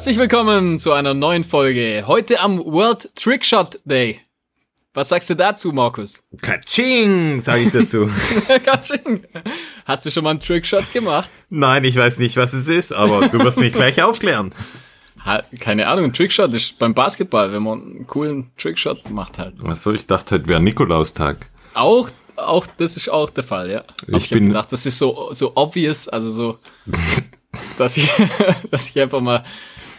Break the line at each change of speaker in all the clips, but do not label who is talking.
Herzlich willkommen zu einer neuen Folge. Heute am World Trickshot Day. Was sagst du dazu, Markus?
Katsching, sage ich dazu.
Katsching. Hast du schon mal einen Trickshot gemacht?
Nein, ich weiß nicht, was es ist, aber du wirst mich gleich aufklären.
Ha, keine Ahnung, ein Trickshot ist beim Basketball, wenn man einen coolen Trickshot macht halt.
Was soll ich dachte, heute wäre Nikolaustag.
Auch, auch, das ist auch der Fall, ja. Aber
Ich
ich,
bin-
gedacht, das ist so, so obvious, also so, dass ich, dass ich einfach mal,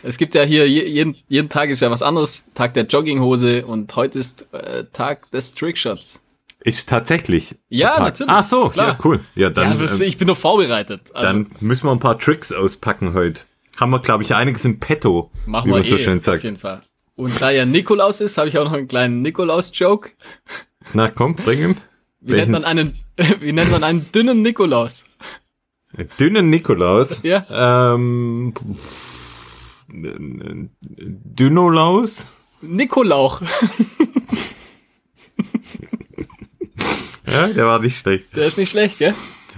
es gibt ja hier, je- jeden, jeden Tag ist ja was anderes, Tag der Jogginghose und heute ist äh, Tag des Trickshots.
Ist tatsächlich.
Ja, natürlich.
Ach so,
Klar.
ja, cool. Ja, dann,
ja, das,
ähm,
ich bin doch vorbereitet. Also,
dann müssen wir ein paar Tricks auspacken heute. Haben wir, glaube ich, einiges im Petto,
machen wir
so
eh,
schön
auf
sagt.
jeden Fall. Und da ja Nikolaus ist, habe ich auch noch einen kleinen Nikolaus-Joke.
Na komm, bring ihn.
Wie nennt man einen, wie nennt man einen dünnen Nikolaus?
Dünnen Nikolaus.
Ja.
Ähm, pff, Dünolaus?
Nikolauch.
Ja, der war nicht schlecht.
Der ist nicht schlecht, gell?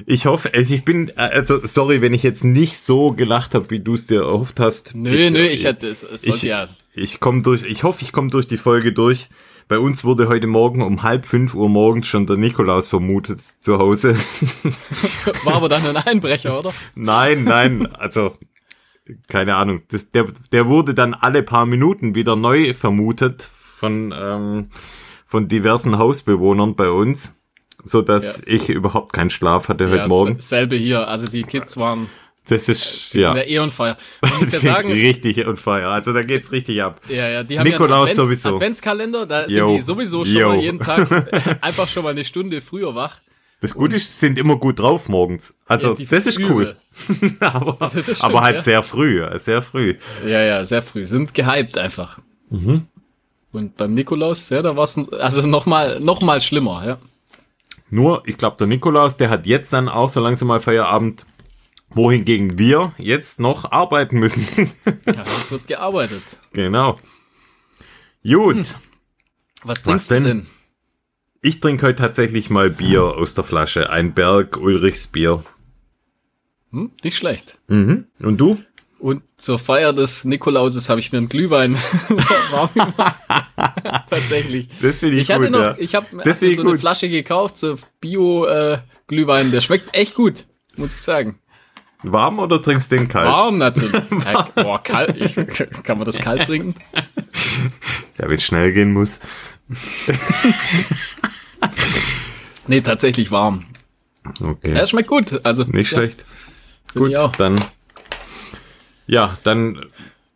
Ich hoffe, also ich bin, also sorry, wenn ich jetzt nicht so gelacht habe, wie du es dir erhofft hast.
Nö,
ich,
nö, ich hätte es. Es
ich,
ja.
ich komme durch, ich hoffe, ich komme durch die Folge durch. Bei uns wurde heute Morgen um halb fünf Uhr morgens schon der Nikolaus vermutet zu Hause.
War aber dann ein Einbrecher, oder?
nein, nein, also keine Ahnung. Das, der, der wurde dann alle paar Minuten wieder neu vermutet von, ähm, von diversen Hausbewohnern bei uns, so dass
Ja.
ich überhaupt keinen Schlaf hatte heute
ja,
Morgen.
s- selbe hier. Also die Kids waren
Das ist
die
ja.
ja eh on fire. Man muss ja sagen,
richtig on fire. Also da geht's richtig ab.
ja, ja, die haben
Nikolaus
ja Advents
sowieso.
Adventskalender, da sind
Jo.
die sowieso schon
Jo.
mal jeden Tag einfach schon mal eine Stunde früher wach.
Das Gute ist, sind immer gut drauf morgens. Also
Ja,
das ist cool. Aber,
Das stimmt,
aber halt
ja.
sehr früh, ja, sehr früh.
Ja, ja, sehr früh. Sind gehypt einfach.
Mhm.
Und beim Nikolaus, ja, da war es also noch mal, noch mal schlimmer, ja.
Nur, ich glaube, der Nikolaus, der hat jetzt dann auch so langsam mal Feierabend, wohingegen wir jetzt noch arbeiten müssen.
ja es wird gearbeitet.
genau. Gut,
Was trinkst du
denn?
denn?
Ich trinke heute tatsächlich mal Bier aus der Flasche. Ein Berg Ulrichs Bier.
Hm? Nicht schlecht.
Mhm. Und du?
Und zur Feier des Nikolauses habe ich mir einen Glühwein warm gemacht. Tatsächlich.
Das finde ich,
Ich hatte
gut,
noch,
ja.
ich habe mir so
ich
eine
gut.
Flasche gekauft, so Bio-Glühwein. Der schmeckt echt gut, muss ich sagen.
Warm oder trinkst du den kalt?
Warm natürlich. Ja, boah, kalt. Ich, kann man das kalt trinken?
Ja, wenn es schnell gehen muss.
Nee, tatsächlich warm.
Okay.
Er schmeckt gut. Also
Nicht
ja,
schlecht. Gut, dann. Ja, dann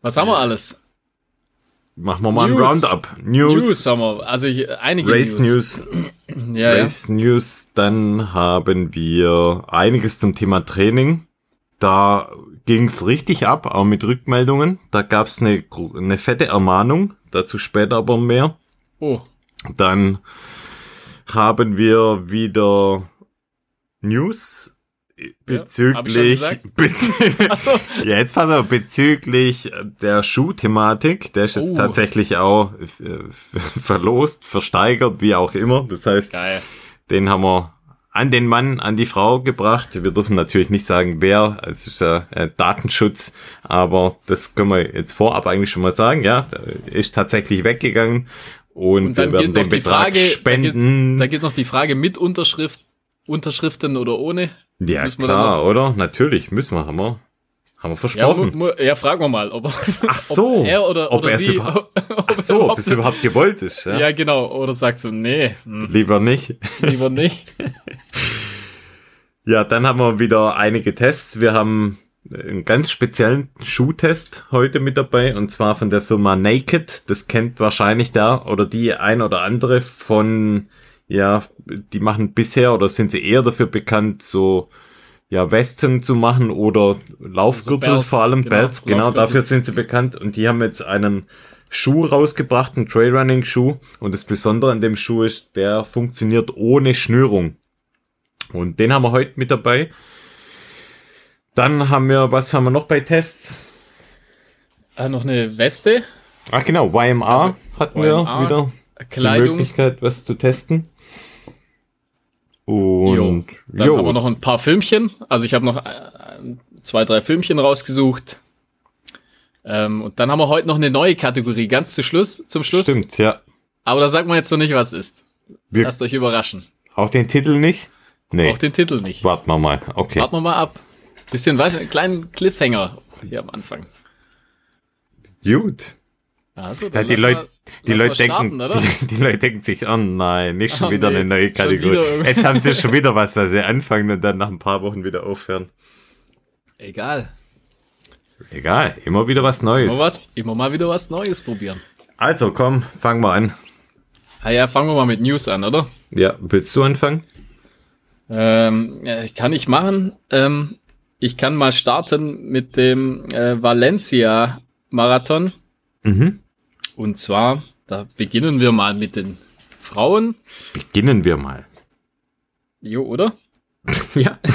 Was haben wir alles?
machen wir mal
News.
ein Roundup. News,
News haben wir. Also ich, einige
Race News,
Ja, ja.
Race News. Dann haben wir einiges zum Thema Training. Da ging's richtig ab, auch mit Rückmeldungen. Da gab's eine, gro- eine fette Ermahnung. Dazu später aber mehr.
Oh,
Dann haben wir wieder News bezüglich, bezüglich
ach so.
Ja, jetzt pass auf, bezüglich der Schuhthematik, der ist jetzt
Oh.
tatsächlich auch äh, verlost, versteigert, wie auch immer. Das heißt,
Geil.
den haben wir an den Mann, an die Frau gebracht. Wir dürfen natürlich nicht sagen, wer, es ist ja äh, Datenschutz, aber das können wir jetzt vorab eigentlich schon mal sagen, ja, ist tatsächlich weggegangen und,
Und dann
wir werden den
die
Betrag
Frage,
spenden.
Da geht noch die Frage mit Unterschrift, Unterschriften oder ohne.
ja,
müssen
klar, oder? Natürlich, müssen wir, haben wir, haben wir
Ja,
versprochen.
mu, ja, fragen wir mal, ob, er-
Ach so,
ob er oder,
ob
oder
er es
sie.
überhaupt-
ob
Ach so,
überhaupt-
das überhaupt gewollt ist, ja?
Ja, genau. Oder sagt so, nee, hm,
Lieber nicht.
lieber nicht.
Ja, dann haben wir wieder einige Tests. Wir haben einen ganz speziellen Schuhtest heute mit dabei und zwar von der Firma Naked. Das kennt wahrscheinlich der oder die ein oder andere von, ja, die machen bisher oder sind sie eher dafür bekannt, so ja, Westen zu machen oder Laufgürtel,
Belts,
vor allem
genau,
Belts, genau, dafür sind sie bekannt und die haben jetzt einen Schuh rausgebracht, einen Trailrunning-Schuh und das Besondere an dem Schuh ist, der funktioniert ohne Schnürung. Und den haben wir heute mit dabei. Dann haben wir, was haben wir noch bei Tests?
Ah, noch eine Weste,
Ach genau, YMA hatten wir
YMA,
wieder die
Kleidung.
Möglichkeit, was zu testen. Und
Dann
jo,
haben wir noch ein paar Filmchen. Also ich habe noch äh, zwei, drei Filmchen rausgesucht. Ähm, und dann haben wir heute noch eine neue Kategorie, ganz zu Schluss, zum Schluss.
Stimmt, ja.
Aber da sagt man jetzt noch nicht, was ist.
Wir,
Lasst euch überraschen.
auch den Titel nicht? Nee.
Auch den Titel nicht.
Warten wir mal. Okay.
Warten wir mal ab. Bisschen, weißt du, einen kleinen Cliffhanger hier am Anfang.
Gut.
Also,
Ja, die Leute, die Leute denken,
starten,
die, die Leute denken sich, oh nein, nicht schon
Oh
wieder
nee,
eine neue Kategorie. Jetzt haben sie schon wieder was, was sie anfangen und dann nach ein paar Wochen wieder aufhören.
Egal.
Egal, immer wieder was Neues.
Immer, was, immer mal wieder was Neues probieren.
Also komm, fangen wir an.
Ah ja, fangen wir mal mit News an, oder?
Ja, willst du anfangen?
Ähm, äh, kann ich machen. Ähm, ich kann mal starten mit dem äh, Valencia Marathon.
Mhm.
Und zwar, da beginnen wir mal mit den Frauen.
Beginnen wir mal.
Jo, oder?
ja.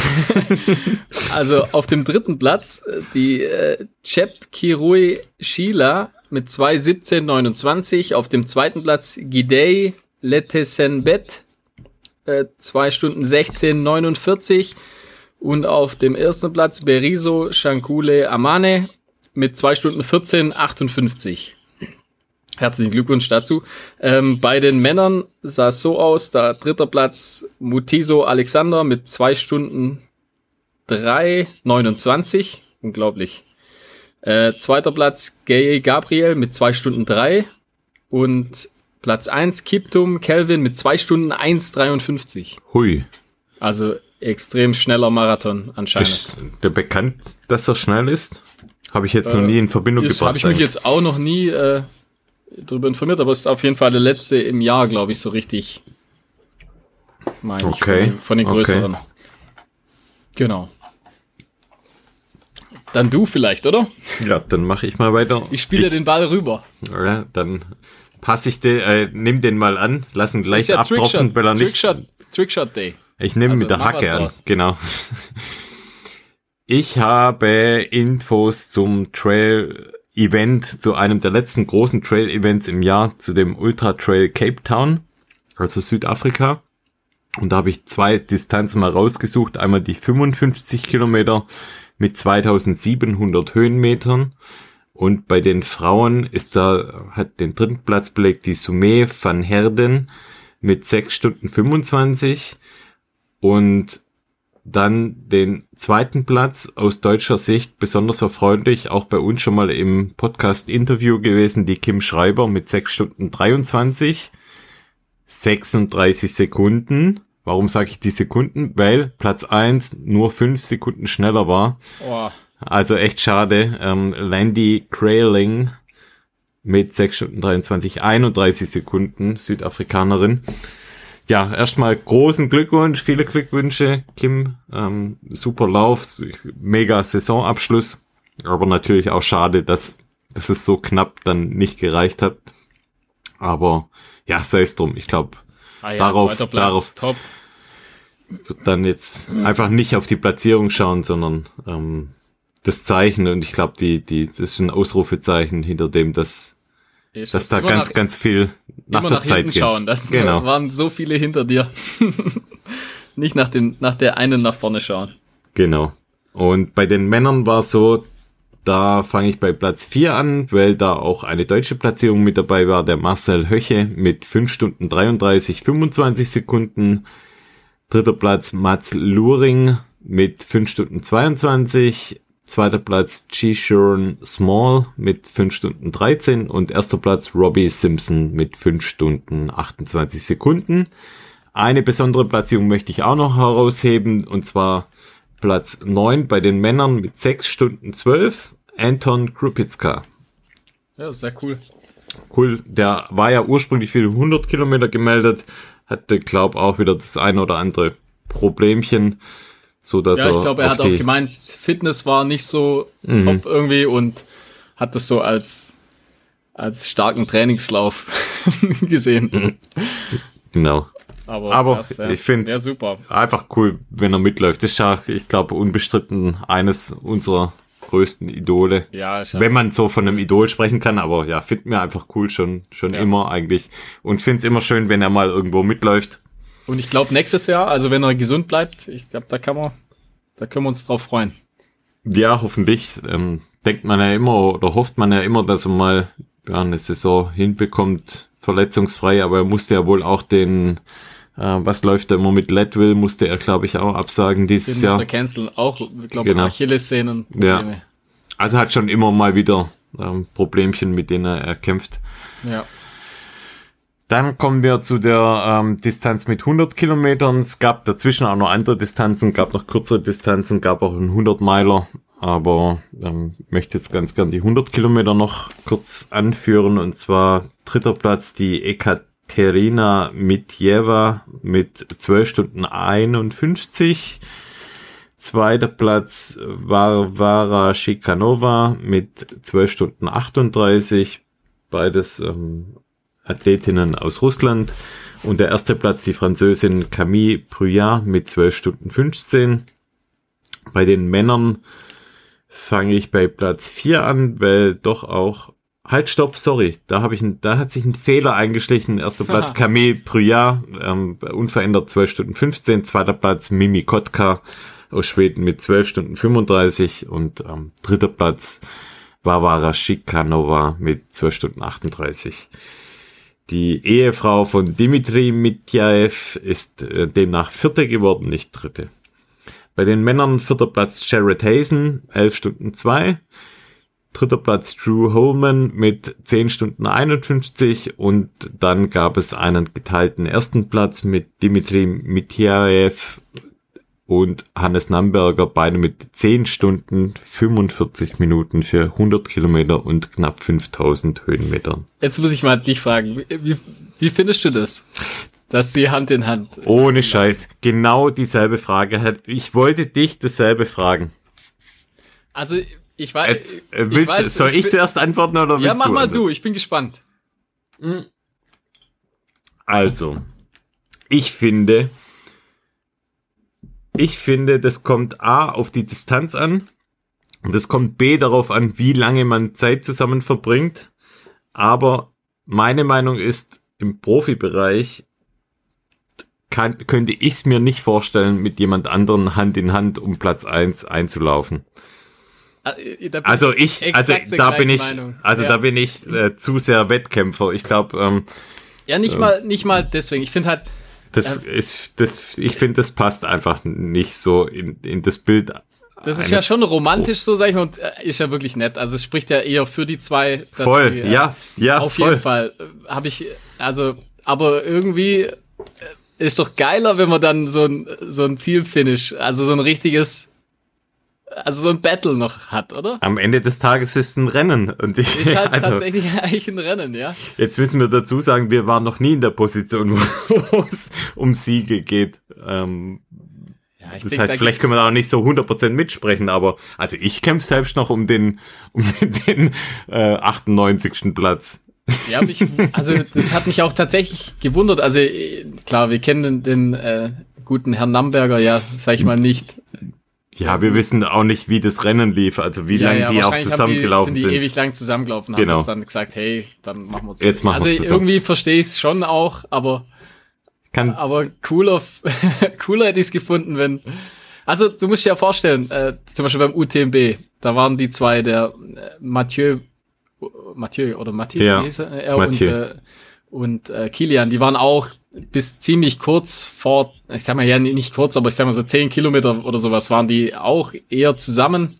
Also auf dem dritten Platz äh, die äh, Cep Kirui Sheila mit 2.17.29. Auf dem zweiten Platz Gidey Letesenbet äh, 2 Stunden 16.49. Und auf dem ersten Platz Beriso Shankule Amane mit 2 Stunden 14.58. Herzlichen Glückwunsch dazu. Ähm, bei den Männern sah es so aus, da dritter Platz Mutiso Alexander mit 2 Stunden 3,29. Unglaublich. Äh, zweiter Platz Gay Gabriel mit 2 Stunden 3. Und Platz 1 Kiptum Kelvin mit 2 Stunden 1,53.
Hui.
Also extrem schneller Marathon anscheinend.
Ist der bekannt, dass er schnell ist? Habe ich jetzt noch nie in Verbindung
Ist,
gebracht.
habe ich mich
eigentlich.
jetzt auch noch nie äh, darüber informiert, aber es ist auf jeden Fall der letzte im Jahr, glaube ich, so richtig. Meine ich,
Okay,
von, den- von den
okay.
größeren. Genau. Dann du vielleicht, oder?
ja, dann mache ich mal weiter.
Ich spiele den Ball rüber.
Ja, dann passe ich den, äh, nimm den mal an, lass ihn gleich
Ist ja
abtropfen, weil er nicht.
Trickshot, Trickshot Day.
Ich nehme
Also
mit der Hacke an. Genau. Ich habe Infos zum Trail-Event, zu einem der letzten großen Trail-Events im Jahr, zu dem Ultra Trail Cape Town, also Südafrika. Und da habe ich zwei Distanzen mal rausgesucht. Einmal die 55 Kilometer mit 2700 Höhenmetern. Und bei den Frauen ist da, hat den dritten Platz belegt die Sume van Herden mit 6 Stunden 25 und dann den zweiten Platz aus deutscher Sicht besonders erfreulich, auch bei uns schon mal im Podcast-Interview gewesen, die Kim Schreiber mit 6 Stunden 23, 36 Sekunden. Warum sage ich die Sekunden? Weil Platz 1 nur 5 Sekunden schneller war.
Oh,
Also echt schade. Ähm, Landy Crailing mit 6 Stunden 23, 31 Sekunden, Südafrikanerin. Ja, erstmal großen Glückwunsch, viele Glückwünsche, Kim. Ähm, super Lauf, mega Saisonabschluss. Aber natürlich auch schade, dass, dass es so knapp dann nicht gereicht hat. Aber ja, sei es drum. Ich glaube,
ah ja,
Darauf-
Platz,
darauf-
top.
wird dann jetzt einfach nicht auf die Platzierung schauen, sondern ähm, das Zeichen. Und ich glaube, die, die, das ist ein Ausrufezeichen, hinter dem das,
Ist
dass da ganz, ganz viel nach
immer
der
nach
Zeit
hinten
geht.
schauen. Das
Genau.
waren so viele hinter dir. Nicht nach, den, nach der einen nach vorne schauen.
Genau. Und bei den Männern war es so, da fange ich bei Platz 4 an, weil da auch eine deutsche Platzierung mit dabei war, der Marcel Höche mit 5 Stunden 33, 25 Sekunden. Dritter Platz Mats Luring mit 5 Stunden 22. Zweiter Platz G-Shurn Small mit 5 Stunden 13 und erster Platz Robbie Simpson mit 5 Stunden 28 Sekunden. Eine besondere Platzierung möchte ich auch noch herausheben, und zwar Platz 9 bei den Männern mit 6 Stunden 12, Anton Krupicka.
Ja, sehr cool.
Cool, der war ja ursprünglich für 100 Kilometer gemeldet, hatte, glaub auch wieder das ein oder andere Problemchen, so dass
Ja,
er,
ich glaube, er hat auch gemeint, Fitness war nicht so
Mhm.
top irgendwie und hat das so als, als starken Trainingslauf gesehen.
Genau.
Aber,
Aber
krass, ja.
ich find's-
Ja, super.
Einfach cool, wenn er mitläuft. Das ist ja, ich glaube, unbestritten eines unserer größten Idole.
Ja,
Wenn man so von einem Idol sprechen kann, aber ja, finden wir einfach cool schon, schon
Ja.
immer eigentlich. Und finde es immer schön, wenn er mal irgendwo mitläuft.
Und ich glaube, nächstes Jahr, also wenn er gesund bleibt, ich glaube, da kann man, da können wir uns drauf freuen.
Ja, hoffentlich. Ähm, denkt man ja immer oder hofft man ja immer, dass er mal ja, eine Saison hinbekommt, verletzungsfrei, aber er musste ja wohl auch den, äh, was läuft da immer mit Leadville, musste er, glaube ich, auch absagen dieses
Den
Jahr.
musste er canceln. Auch, glaube,
Genau.
Achillessehnen.
Ja. Also hat schon immer mal wieder ähm, Problemchen, mit denen er, er kämpft.
ja.
Dann kommen wir zu der ähm, Distanz mit 100 Kilometern. Es gab dazwischen auch noch andere Distanzen, gab noch kürzere Distanzen, gab auch einen 100 Meiler. Aber ähm, möchte jetzt ganz gern die 100 Kilometer noch kurz anführen. Und zwar dritter Platz die Ekaterina Mitjeva mit 12 Stunden 51. Zweiter Platz Varvara Shikanova mit 12 Stunden 38. Beides ähm, Athletinnen aus Russland. Und der erste Platz die Französin Camille Bruyat mit 12 Stunden 15. Bei den Männern fange ich bei Platz 4 an, weil doch auch Halt, stopp, sorry, da habe ich ein, da hat sich ein Fehler eingeschlichen. Erster Platz Camille Bruyat, ähm, unverändert 12 Stunden 15. Zweiter Platz Mimi Kotka aus Schweden mit 12 Stunden 35 und ähm, dritter Platz Varvara Shikanova mit 12 Stunden 38. Die Ehefrau von Dimitri Mityaev ist äh, demnach Vierte geworden, nicht Dritte. Bei den Männern vierter Platz Jared Hazen, 11 Stunden 2. Dritter Platz Drew Holman mit 10 Stunden 51 und dann gab es einen geteilten ersten Platz mit Dimitri Mityaev und Hannes Namberger, beide mit 10 Stunden 45 Minuten für 100 Kilometer und knapp 5000 Höhenmetern.
Jetzt muss ich mal dich fragen, wie, wie, findest du das? Dass sie Hand in Hand.
Ohne Scheiß. Genau dieselbe Frage. Ich wollte dich dasselbe fragen.
Also, ich weiß.
Jetzt, äh, willst, weiß, soll ich, ich zuerst antworten oder willst
Ja, mach
du
mal
antworten?
du, ich bin gespannt.
Also, ich finde, ich finde, das kommt A auf die Distanz an und das kommt B darauf an, wie lange man Zeit zusammen verbringt. Aber meine Meinung ist, im Profibereich kann, könnte ich es mir nicht vorstellen, mit jemand anderen Hand in Hand um Platz eins einzulaufen.
Äh,
Also ich, also da bin ich,
Meinung.
also
Ja.
da bin ich äh, zu sehr Wettkämpfer. Ich glaube, ähm,
Ja, nicht mal, nicht mal deswegen. Ich finde halt,
das ist, das, ich finde, das passt einfach nicht so in, in das Bild.
das ist ja schon romantisch, so sag ich mal, und äh, ist ja wirklich nett. Also es spricht ja eher für die zwei.
Voll,
die, äh,
ja, ja,
Auf
voll.
jeden Fall. Habe ich, also, aber irgendwie äh, ist doch geiler, wenn man dann so ein, so ein Zielfinish, also so ein richtiges, also so ein Battle noch hat, oder?
Am Ende des Tages ist ein Rennen und ich,
Ist halt
also
tatsächlich eigentlich ein Rennen, ja.
jetzt müssen wir dazu sagen, wir waren noch nie in der Position, wo es um Siege geht. Ähm,
ja ich
das
denk,
heißt,
da
vielleicht können wir da auch nicht so 100% mitsprechen, aber also ich kämpfe selbst noch um den um den äh, 98. Platz.
Ja, mich, also das hat mich auch tatsächlich gewundert. Also äh, klar, wir kennen den, den äh, guten Herrn Namberger ja, sag ich mal nicht.
Ja, wir wissen auch nicht, wie das Rennen lief, also wie
ja,
lange
ja,
die auch zusammengelaufen
die, sind. Die ewig lang zusammengelaufen,
Genau.
haben das dann gesagt, hey, dann machen wir es.
Jetzt machen
also
zusammen.
irgendwie verstehe ich es schon auch, aber
Kann,
aber cooler, cooler hätte ich es gefunden, wenn. Also du musst dir ja vorstellen, äh, zum Beispiel beim UTMB, da waren die zwei, der äh, Mathieu, Mathieu oder Matthias,
Ja,
er? er
Mathieu.
und, äh, und äh, Kilian, die waren auch bis ziemlich kurz vor, ich sag mal ja nicht kurz, aber ich sag mal so zehn Kilometer oder sowas, waren die auch eher zusammen.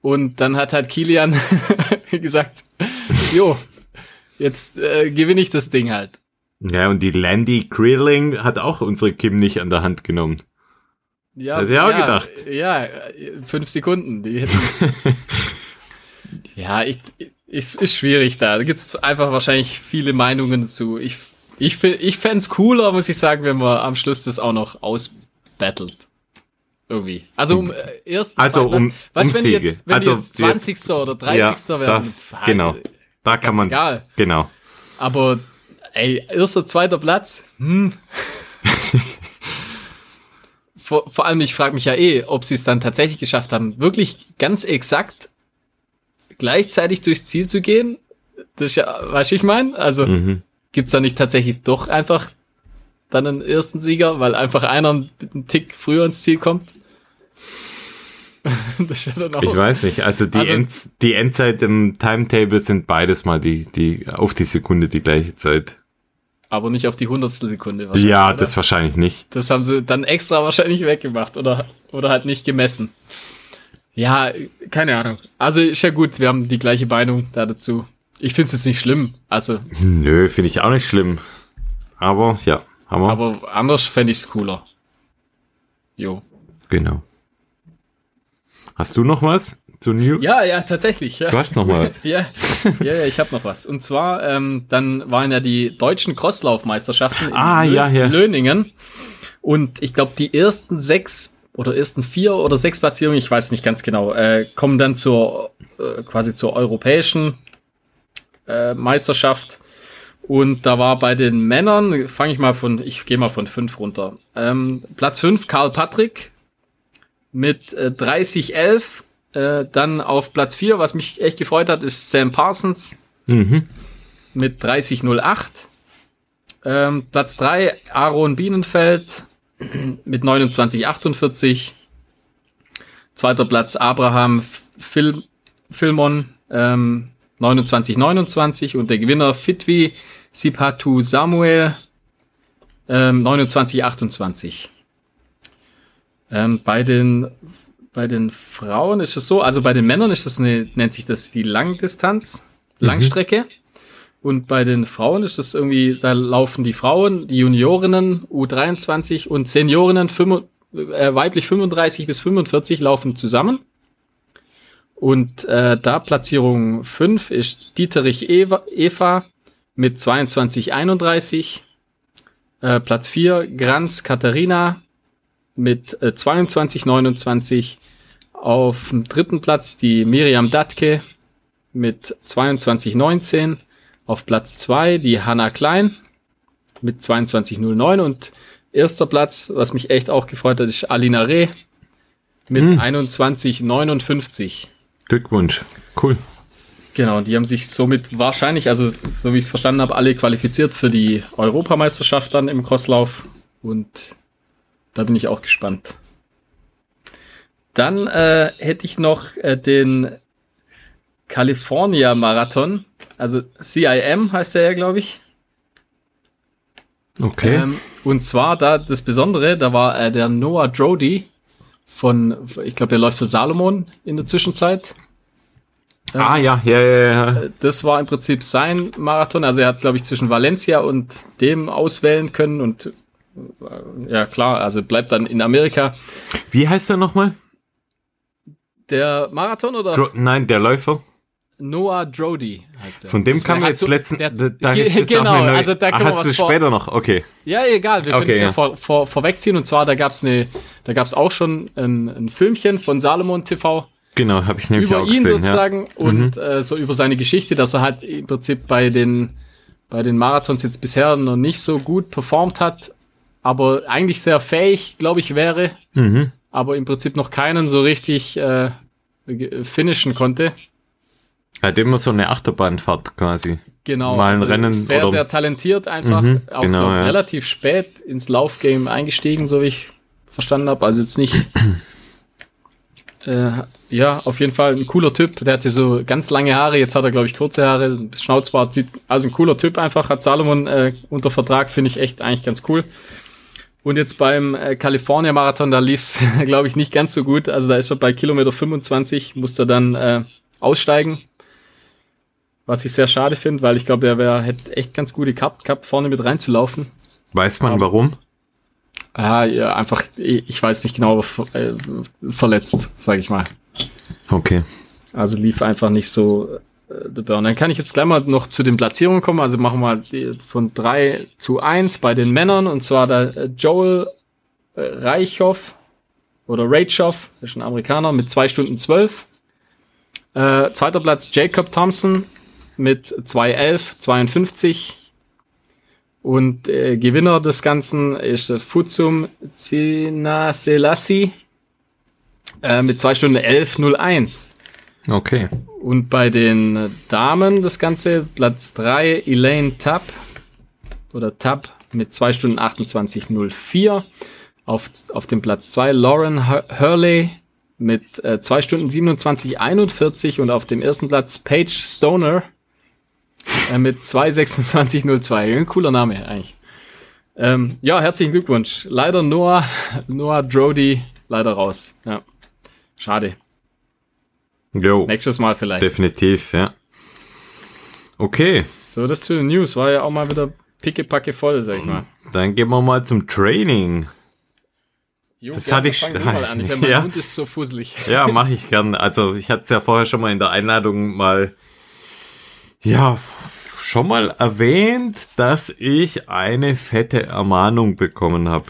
Und dann hat halt Kilian gesagt, jo, jetzt äh, gewinne ich das Ding halt.
ja, und die Landy Grilling hat auch unsere Kim nicht an der Hand genommen.
Ja,
auch
ja,
gedacht.
Ja, fünf Sekunden. Die ja, ich, ich, ist schwierig da. Da gibt's einfach wahrscheinlich viele Meinungen zu. Ich, ich, fi- ich fänd's cooler, muss ich sagen, wenn man am Schluss das auch noch ausbattelt. Irgendwie. Also um äh, erst
Also um-
weißt,
um
wenn jetzt, wenn
Also
jetzt 20. oder 30.
Ja,
werden,
das-
ah,
genau. Da kann man,
egal.
genau.
Aber ey, erster, zweiter Platz, hm. vor, vor allem, ich frage mich ja eh, ob sie es dann tatsächlich geschafft haben, wirklich ganz exakt gleichzeitig durchs Ziel zu gehen. Das ist ja, weißt du, ich meine? Also
Mhm.
Gibt's da nicht tatsächlich doch einfach dann einen ersten Sieger, weil einfach einer einen Tick früher ins Ziel kommt?
ja dann auch ich weiß nicht, also die, also, End, die Endzeit im Timetable sind beides mal die, die auf die Sekunde die gleiche Zeit.
Aber nicht auf die hundertstel Sekunde
wahrscheinlich. Ja, oder? das wahrscheinlich nicht.
Das haben sie dann extra wahrscheinlich weggemacht oder, oder halt nicht gemessen. Ja, keine Ahnung. Also ist ja gut, wir haben die gleiche Meinung da dazu. Ich finde es jetzt nicht schlimm. Also.
Nö, finde ich auch nicht schlimm. Aber ja,
haben wir. Aber anders fände ich es cooler. Jo.
Genau. Hast du noch was zu New?
Ja, ja, tatsächlich. Ja.
Du hast noch was.
ja, ja, ja, ich habe noch was. Und zwar, ähm, dann waren ja die deutschen Crosslaufmeisterschaften
ah, in ja, ja.
Löningen. Und ich glaube, die ersten sechs oder ersten vier oder sechs Platzierungen, ich weiß nicht ganz genau, äh, kommen dann zur äh, quasi zur europäischen äh, Meisterschaft. Und da war bei den Männern, fange ich mal von, ich gehe mal von fünf runter. Ähm, Platz fünf Karl Patrick mit äh, 30-11. Äh, dann auf Platz vier, was mich echt gefreut hat, ist Sam Parsons mhm. mit 30-08. Ähm, Platz drei Aaron Bienenfeld mit 29-48. Zweiter Platz Abraham Phil, Philmon ähm, 29-29 und der Gewinner Fitwi Sipatu Samuel ähm, 29-28. Ähm, bei den bei den Frauen ist es so, also bei den Männern ist das eine, nennt sich das die Langdistanz, mhm. Langstrecke. Mhm. Und bei den Frauen ist das irgendwie, da laufen die Frauen, die Juniorinnen U23 und Seniorinnen 5, äh, weiblich 35 bis 45 laufen zusammen. Und äh, da Platzierung 5 ist Dieterich Eva, Eva mit 22,31. Äh, Platz 4 Granz Katharina mit äh, 22,29. Auf dem dritten Platz die Miriam Datke mit 22,19. Auf Platz 2 die Hanna Klein mit 22,09. Und erster Platz, was mich echt auch gefreut hat, ist Alina Reh mit hm. 21,59.
Glückwunsch. Cool.
Genau, die haben sich somit wahrscheinlich, also so wie ich es verstanden habe, alle qualifiziert für die Europameisterschaft dann im Crosslauf. Und da bin ich auch gespannt. Dann äh, hätte ich noch äh, den California Marathon. Also CIM heißt der ja, glaube ich.
Okay. Ähm,
und zwar da das Besondere, da war äh, der Noah Drody, von, ich glaube, der läuft für Salomon in der Zwischenzeit.
Ah ja, ja, ja, ja.
Äh, das war im Prinzip sein Marathon. Also er hat, glaube ich, zwischen Valencia und dem auswählen können und äh, ja klar, also bleibt dann in Amerika.
Wie heißt er nochmal?
Der Marathon oder?
Dro Nein, der Läufer.
Noah Drody heißt
er. Von dem kam jetzt so, letzten.
Der, da, da jetzt genau, also da
können ah, hast du später noch, okay.
Ja, egal, wir können okay, es ja, ja vor, vor, vorwegziehen. Und zwar, da gab's eine, da gab's auch schon ein, ein Filmchen von Salomon TV.
Genau, habe ich nämlich
über
auch
ihn gesehen, sozusagen ja. und mhm. äh, so über seine Geschichte, dass er halt im Prinzip bei den bei den Marathons jetzt bisher noch nicht so gut performt hat, aber eigentlich sehr fähig, glaube ich, wäre, mhm. aber im Prinzip noch keinen so richtig äh, finishen konnte.
Er hat immer so eine Achterbahnfahrt quasi.
Genau.
Mal ein also Rennen.
Sehr, oder sehr talentiert einfach. Mhm, auch genau, ja. relativ spät ins Laufgame eingestiegen, so wie ich verstanden habe. Also jetzt nicht. äh, ja, auf jeden Fall ein cooler Typ. Der hatte so ganz lange Haare. Jetzt hat er, glaube ich, kurze Haare. Schnauzbart. Sieht, also ein cooler Typ einfach. Hat Salomon äh, unter Vertrag. Finde ich echt eigentlich ganz cool. Und jetzt beim äh, California Marathon, da lief's, glaube ich, nicht ganz so gut. Also da ist er bei Kilometer 25, musste dann äh, aussteigen was ich sehr schade finde, weil ich glaube, er wär, hätte echt ganz gute Cup gehabt, vorne mit reinzulaufen.
Weiß man aber, warum?
Ah, ja, einfach, ich weiß nicht genau, aber äh, verletzt, sage ich mal.
Okay.
Also lief einfach nicht so äh, the burn. Dann kann ich jetzt gleich mal noch zu den Platzierungen kommen. Also machen wir mal von drei zu eins bei den Männern. Und zwar der äh, Joel äh, Reichhoff oder Raichoff, ist ein Amerikaner, mit zwei Stunden zwölf. Äh, zweiter Platz Jacob Thompson mit 211, 52. Und äh, Gewinner des Ganzen ist Futsum Zina Selassie äh, mit 2 Stunden 11.01.
Okay.
Und bei den Damen das Ganze, Platz 3 Elaine Tapp oder Tapp mit 2 Stunden 28.04. Auf, auf dem Platz 2 Lauren Hurley mit äh, 2 Stunden 27, 41 und auf dem ersten Platz Paige Stoner äh, mit 2,26,02. Ein cooler Name eigentlich. Ähm, ja, herzlichen Glückwunsch. Leider Noah, Noah Drody leider raus. Ja. Schade.
Jo.
Nächstes Mal vielleicht.
Definitiv, ja. Okay.
So, das zu den News war ja auch mal wieder pickepacke voll, sag ich mal.
Dann gehen wir mal zum Training.
Jo,
Das
Gerd,
hatte ich-
an. Ich, mein
Ja.
Mund ist so fusselig.
Ja, mache ich gern. Also ich hatte es ja vorher schon mal in der Einladung mal, ja, schon mal erwähnt, dass ich eine fette Ermahnung bekommen habe.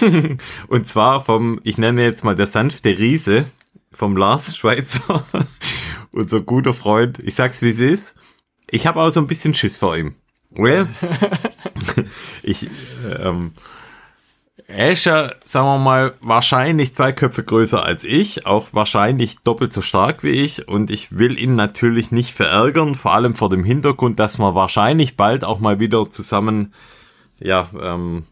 Und zwar vom, ich nenne jetzt mal der sanfte Riese, vom Lars Schweizer, unser guter Freund. Ich sag's wie es ist. Ich habe auch so ein bisschen Schiss vor ihm. Well, ich, ähm, er ist ja, sagen wir mal, wahrscheinlich zwei Köpfe größer als ich, auch wahrscheinlich doppelt so stark wie ich und ich will ihn natürlich nicht verärgern, vor allem vor dem Hintergrund, dass wir wahrscheinlich bald auch mal wieder zusammen, ja, ähm,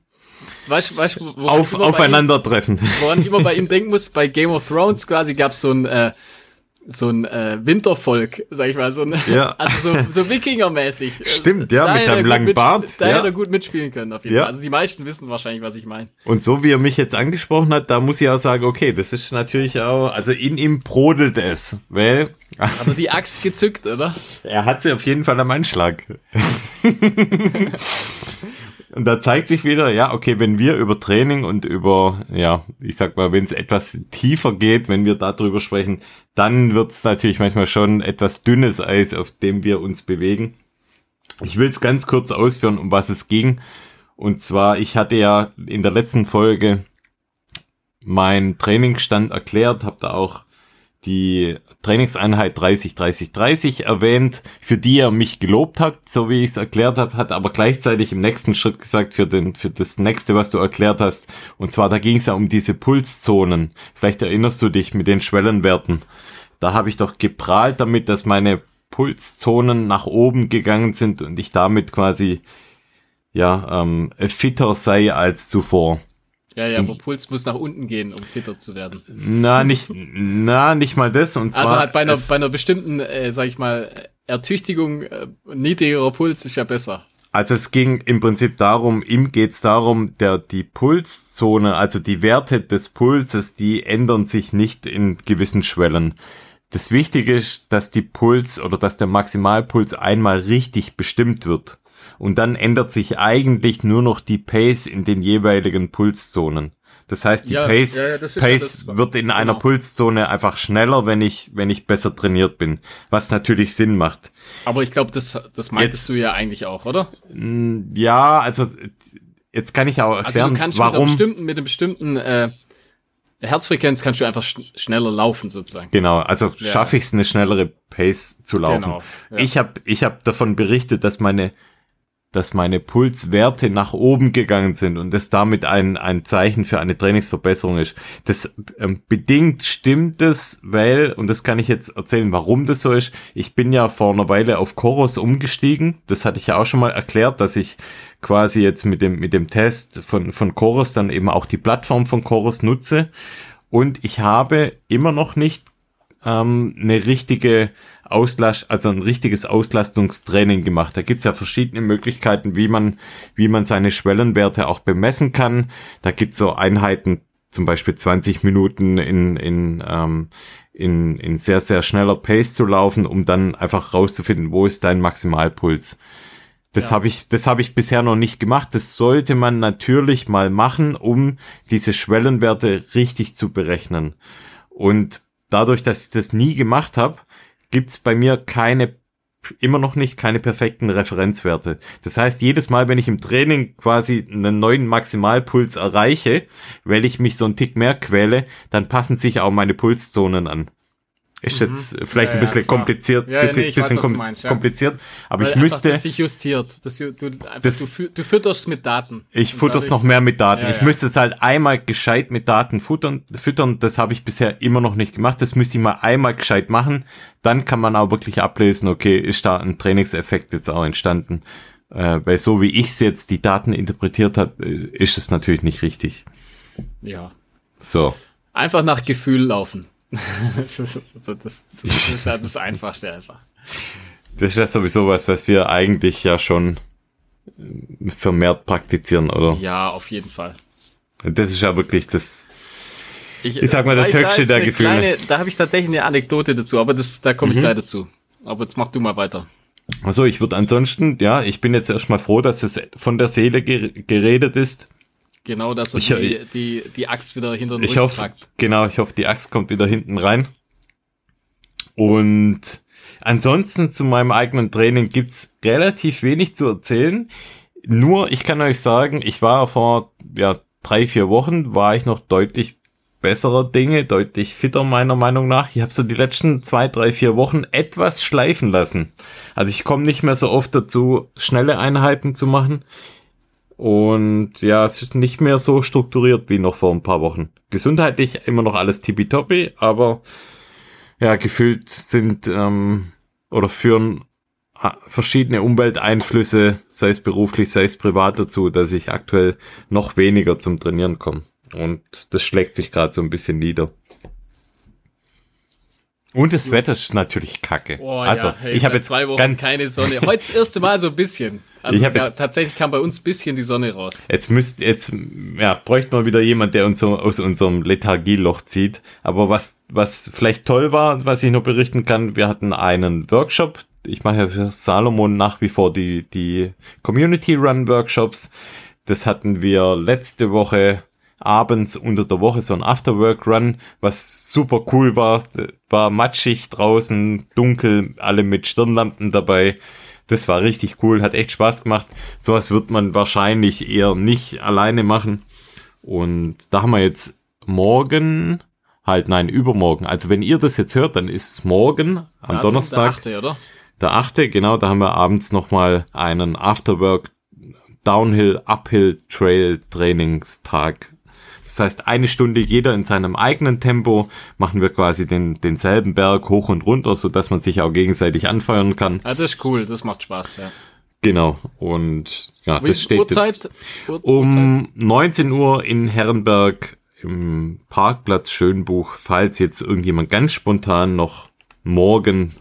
Weißt weißt,
auf, aufeinandertreffen.
Ihm, woran ich immer bei ihm denken muss, bei Game of Thrones quasi gab's so ein, äh, so ein äh, Wintervolk, sag ich mal, so ein,
Ja.
also so, so Wikinger-mäßig.
Stimmt, ja,
Da
mit seinem langen
mit-
Bart,
Da
ja.
hätte er gut mitspielen können, auf jeden
Ja.
Fall. Also die meisten wissen wahrscheinlich, was ich meine.
Und so wie er mich jetzt angesprochen hat, da muss ich auch sagen, okay, das ist natürlich auch, also in ihm brodelt es, weil
Hat er die Axt gezückt, oder?
Er hat sie auf jeden Fall am Anschlag. Und da zeigt sich wieder, ja, okay, wenn wir über Training und über, ja, ich sag mal, wenn es etwas tiefer geht, wenn wir darüber sprechen, dann wird es natürlich manchmal schon etwas dünnes Eis, auf dem wir uns bewegen. Ich will es ganz kurz ausführen, um was es ging. Und zwar, ich hatte ja in der letzten Folge meinen Trainingsstand erklärt, habe da auch die Trainingseinheit 30 30 30 erwähnt, für die er mich gelobt hat, so wie ich es erklärt habe, hat aber gleichzeitig im nächsten Schritt gesagt für den für das nächste, was du erklärt hast, und zwar da ging es ja um diese Pulszonen. Vielleicht erinnerst du dich mit den Schwellenwerten. Da habe ich doch geprahlt damit, dass meine Pulszonen nach oben gegangen sind und ich damit quasi ja ähm, fitter sei als zuvor.
Ja, ja, aber Puls muss nach unten gehen, um fitter zu werden.
Na, nicht, na, nicht mal das. Und zwar
Also halt bei einer, bei einer bestimmten, äh, sag ich mal, Ertüchtigung, äh, niedrigerer Puls ist ja besser.
Also es ging im Prinzip darum, ihm geht's darum, der die Pulszone, also die Werte des Pulses, die ändern sich nicht in gewissen Schwellen. Das Wichtige ist, dass die Puls oder dass der Maximalpuls einmal richtig bestimmt wird. Und dann ändert sich eigentlich nur noch die Pace in den jeweiligen Pulszonen. Das heißt, die
Ja,
Pace,
ja, ja,
Pace wird in einer
genau.
Pulszone einfach schneller, wenn ich, wenn ich besser trainiert bin. Was natürlich Sinn macht.
Aber ich glaube, das, das meintest
Jetzt-
du ja eigentlich auch, oder?
Ja, also jetzt kann ich auch
Also
erklären,
du kannst mit einer
warum.
bestimmten, mit einer bestimmten äh, Herzfrequenz kannst du einfach schn schneller laufen sozusagen.
Genau, also schaffe ich es, eine schnellere Pace zu laufen.
Genau.
Ich habe ich hab davon berichtet, dass meine, dass meine Pulswerte nach oben gegangen sind und das damit ein, ein Zeichen für eine Trainingsverbesserung ist. Das ähm, bedingt stimmt es, weil, und das kann ich jetzt erzählen, warum das so ist. Ich bin ja vor einer Weile auf Chorus umgestiegen. Das hatte ich ja auch schon mal erklärt, dass ich quasi jetzt mit dem, mit dem Test von, von Chorus dann eben auch die Plattform von Chorus nutze. Und ich habe immer noch nicht ähm, eine richtige Auslast, also ein richtiges Auslastungstraining gemacht. Da gibt's ja verschiedene Möglichkeiten, wie man, wie man seine Schwellenwerte auch bemessen kann. Da gibt's so Einheiten, zum Beispiel 20 Minuten in, in, ähm, in, in sehr, sehr schneller Pace zu laufen, um dann einfach rauszufinden, wo ist dein Maximalpuls. Das
Ja.
habe ich, das habe ich bisher noch nicht gemacht. Das sollte man natürlich mal machen, um diese Schwellenwerte richtig zu berechnen. Und dadurch, dass ich das nie gemacht habe, gibt's bei mir keine, immer noch nicht keine perfekten Referenzwerte. Das heißt, jedes Mal, wenn ich im Training quasi einen neuen Maximalpuls erreiche, weil ich mich so einen Tick mehr quäle, dann passen sich auch meine Pulszonen an. Ist jetzt vielleicht
Mhm. Ja,
ein bisschen
ja,
kompliziert,
Ja,
bisschen,
nee, weiß, meinst,
kompliziert, aber
Weil
ich müsste,
sich justiert. Das, du, einfach,
Das-
du, fü- du fütterst mit Daten.
Ich
Und
futter's
dadurch-
noch mehr mit Daten. Ich müsste es halt einmal gescheit mit Daten futtern, füttern. Das habe ich bisher immer noch nicht gemacht. Das müsste ich mal einmal gescheit machen. Dann kann man auch wirklich ablesen, okay, ist da ein Trainingseffekt jetzt auch entstanden. Äh, weil so wie ich jetzt die Daten interpretiert habe, ist es natürlich nicht richtig.
Ja.
So.
Einfach nach Gefühl laufen. Das, ist, das, das, ist ja das Einfachste einfach.
Das ist ja sowieso was, was wir eigentlich ja schon vermehrt praktizieren, oder?
Ja, auf jeden Fall.
Das ist ja wirklich das, ich, ich sag mal, das höchste da der Gefühle. Kleine,
da habe ich tatsächlich eine Anekdote dazu, aber das, da komme ich mhm. gleich dazu. Aber jetzt mach du mal weiter.
Also ich würde ansonsten, ja, ich bin jetzt erstmal froh, dass es von der Seele geredet ist.
Genau, dass er ich, die, die, die Axt wieder hinter den
ich Rücken hoffe, packt. Genau, ich hoffe, die Axt kommt wieder hinten rein. Und ansonsten zu meinem eigenen Training gibt's relativ wenig zu erzählen. Nur, ich kann euch sagen, ich war vor ja, drei, vier Wochen, war ich noch deutlich besserer Dinge, deutlich fitter meiner Meinung nach. Ich habe so die letzten zwei, drei, vier Wochen etwas schleifen lassen. Also ich komme nicht mehr so oft dazu, schnelle Einheiten zu machen. Und ja, es ist nicht mehr so strukturiert wie noch vor ein paar Wochen. Gesundheitlich immer noch alles tippitoppi, aber ja, gefühlt sind ähm, oder führen ah, verschiedene Umwelteinflüsse, sei es beruflich, sei es privat dazu, dass ich aktuell noch weniger zum Trainieren komme. Und das schlägt sich gerade so ein bisschen nieder. Und das Wetter ist natürlich kacke.
Oh, also, ja. hey, ich habe jetzt zwei Wochen keine Sonne. Heute das erste Mal so ein bisschen. Also, ja, jetzt, tatsächlich kam bei uns ein bisschen die Sonne raus.
Jetzt müsst, jetzt, ja, bräuchte man wieder jemand, der uns so aus unserem Lethargieloch zieht. Aber was, was vielleicht toll war, was ich noch berichten kann, wir hatten einen Workshop. Ich mache ja für Salomon nach wie vor die, die Community Run Workshops. Das hatten wir letzte Woche abends unter der Woche so ein Afterwork-Run, was super cool war. War matschig draußen, dunkel, alle mit Stirnlampen dabei. Das war richtig cool, hat echt Spaß gemacht. Sowas wird man wahrscheinlich eher nicht alleine machen. Und da haben wir jetzt morgen, halt nein, übermorgen. Also wenn ihr das jetzt hört, dann ist es morgen am ja, Donnerstag. Der 8. oder? Der 8. genau, da haben wir abends nochmal einen Afterwork Downhill, Uphill Trail Trainingstag das heißt, eine Stunde jeder in seinem eigenen Tempo machen wir quasi den, denselben Berg hoch und runter, so dass man sich auch gegenseitig anfeuern kann.
Ja, das ist cool, das macht Spaß, ja.
Genau, und ja, Wie das steht Uhrzeit? jetzt um Uhrzeit? 19 Uhr in Herrenberg im Parkplatz Schönbuch, falls jetzt irgendjemand ganz spontan noch morgen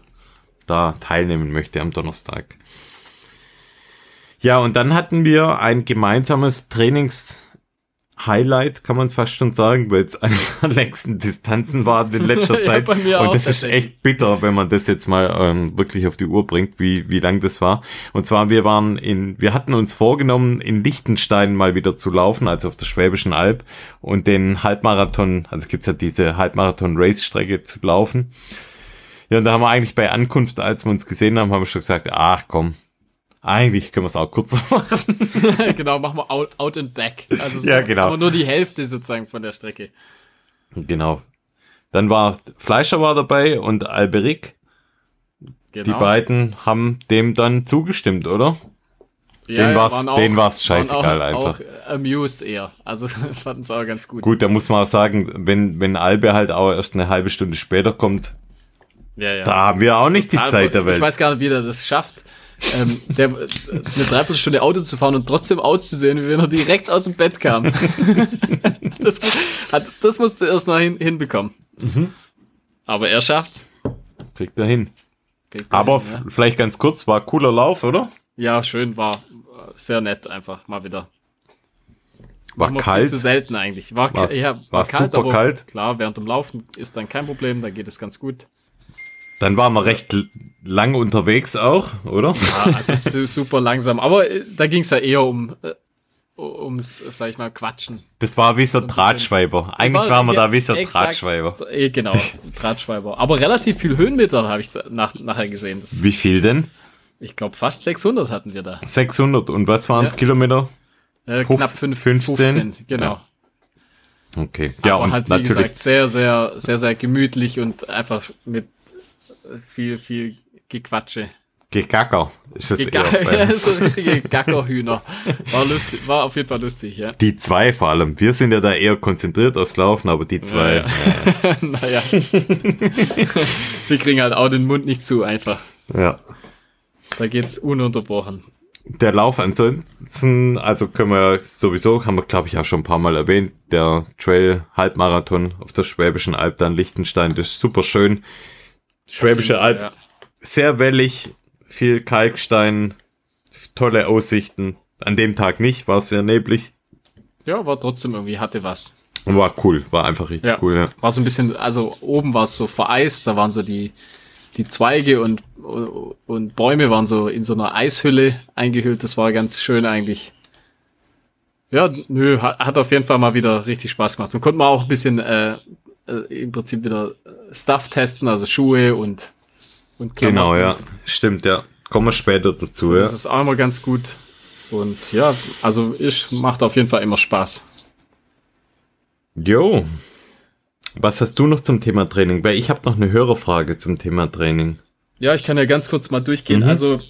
da teilnehmen möchte am Donnerstag. Ja, und dann hatten wir ein gemeinsames Trainings Highlight, kann man es fast schon sagen, weil es eine der längsten Distanzen war in letzter Zeit. ja, und das ist echt bitter, wenn man das jetzt mal ähm, wirklich auf die Uhr bringt, wie, wie lang das war. Und zwar, wir waren in, wir hatten uns vorgenommen, in Liechtenstein mal wieder zu laufen, also auf der Schwäbischen Alb und den Halbmarathon, also gibt's ja diese Halbmarathon-Race-Strecke zu laufen. Ja, und da haben wir eigentlich bei Ankunft, als wir uns gesehen haben, haben wir schon gesagt, ach komm, eigentlich können wir es auch kurz machen.
genau, machen wir out, out and back. Also
ja, genau.
Aber nur die Hälfte sozusagen von der Strecke.
Genau. Dann war Fleischer war dabei und Alberic. Genau. Die beiden haben dem dann zugestimmt, oder? Ja, den war's, auch, den war's scheißegal auch, einfach.
Auch amused eher. Also fanden es auch ganz gut.
Gut, da muss man auch sagen, wenn, wenn Albe halt auch erst eine halbe Stunde später kommt, ja, ja. da haben wir auch nicht Total, die Zeit der Welt.
Ich weiß gar nicht, wie der das schafft ähm, der, eine Dreiviertelstunde Auto zu fahren und trotzdem auszusehen, wie wenn er direkt aus dem Bett kam. das, hat, das musste er erst noch hin, hinbekommen. Mhm. Aber er schafft's.
Kriegt er hin. Kriegt er Aber hin, ja. vielleicht ganz kurz, war cooler Lauf, oder?
Ja, schön, war sehr nett einfach mal wieder.
War kalt.
Zu selten eigentlich. War,
war,
ja, war,
war kalt, super kalt.
Klar, während dem Laufen ist dann kein Problem, da geht es ganz gut.
Dann waren wir recht lang unterwegs auch, oder?
Ja, also super langsam. Aber äh, da ging es ja eher um äh, ums, sag ich mal, Quatschen.
Das war wie so ein Drahtschweiber. Eigentlich war, waren wir da wie so ein Drahtschweiber.
Äh, genau, Drahtschweiber. Aber relativ viel Höhenmeter habe ich nach, nachher gesehen.
Das, wie viel denn?
Ich glaube fast 600 hatten wir da.
600 und was waren es ja. Kilometer?
Äh, knapp 5, 15, 15 genau. Ja.
Okay.
Ja, Aber und halt, wie natürlich. gesagt, sehr, sehr, sehr, sehr gemütlich und einfach mit viel, viel Gequatsche.
Gegacker
ist das Gega eher so richtige Gackerhühner. War lustig, war auf jeden Fall lustig, ja.
Die zwei vor allem. Wir sind ja da eher konzentriert aufs Laufen, aber die zwei. Ja,
ja. naja. die kriegen halt auch den Mund nicht zu einfach.
Ja.
Da geht's ununterbrochen.
der Lauf ansonsten, also können wir sowieso, haben wir glaube ich auch schon ein paar Mal erwähnt, der Trail Halbmarathon auf der Schwäbischen Alb dann Liechtenstein, das ist super schön. Schwäbische Alb, ja. sehr wellig, viel Kalkstein, tolle Aussichten. An dem Tag nicht, war es sehr neblig.
Ja, war trotzdem irgendwie, hatte was.
War cool, war einfach richtig ja. cool, ja.
War so ein bisschen, also oben war es so vereist, da waren so die, die Zweige und, und Bäume waren so in so einer Eishülle eingehüllt. Das war ganz schön eigentlich. Ja, nö, hat, hat auf jeden Fall mal wieder richtig Spaß gemacht. Man konnte mal auch ein bisschen äh, äh, im Prinzip wieder Stuff testen, also Schuhe und,
und Klamotten. Genau, ja. Stimmt, ja. Kommen wir später dazu,
ja. Das ist auch immer ganz gut. Und ja, also ich macht auf jeden Fall immer Spaß.
Jo. Was hast du noch zum Thema Training? Weil ich habe noch eine Hörerfrage zum Thema Training.
Ja, ich kann ja ganz kurz mal durchgehen. Mhm. Also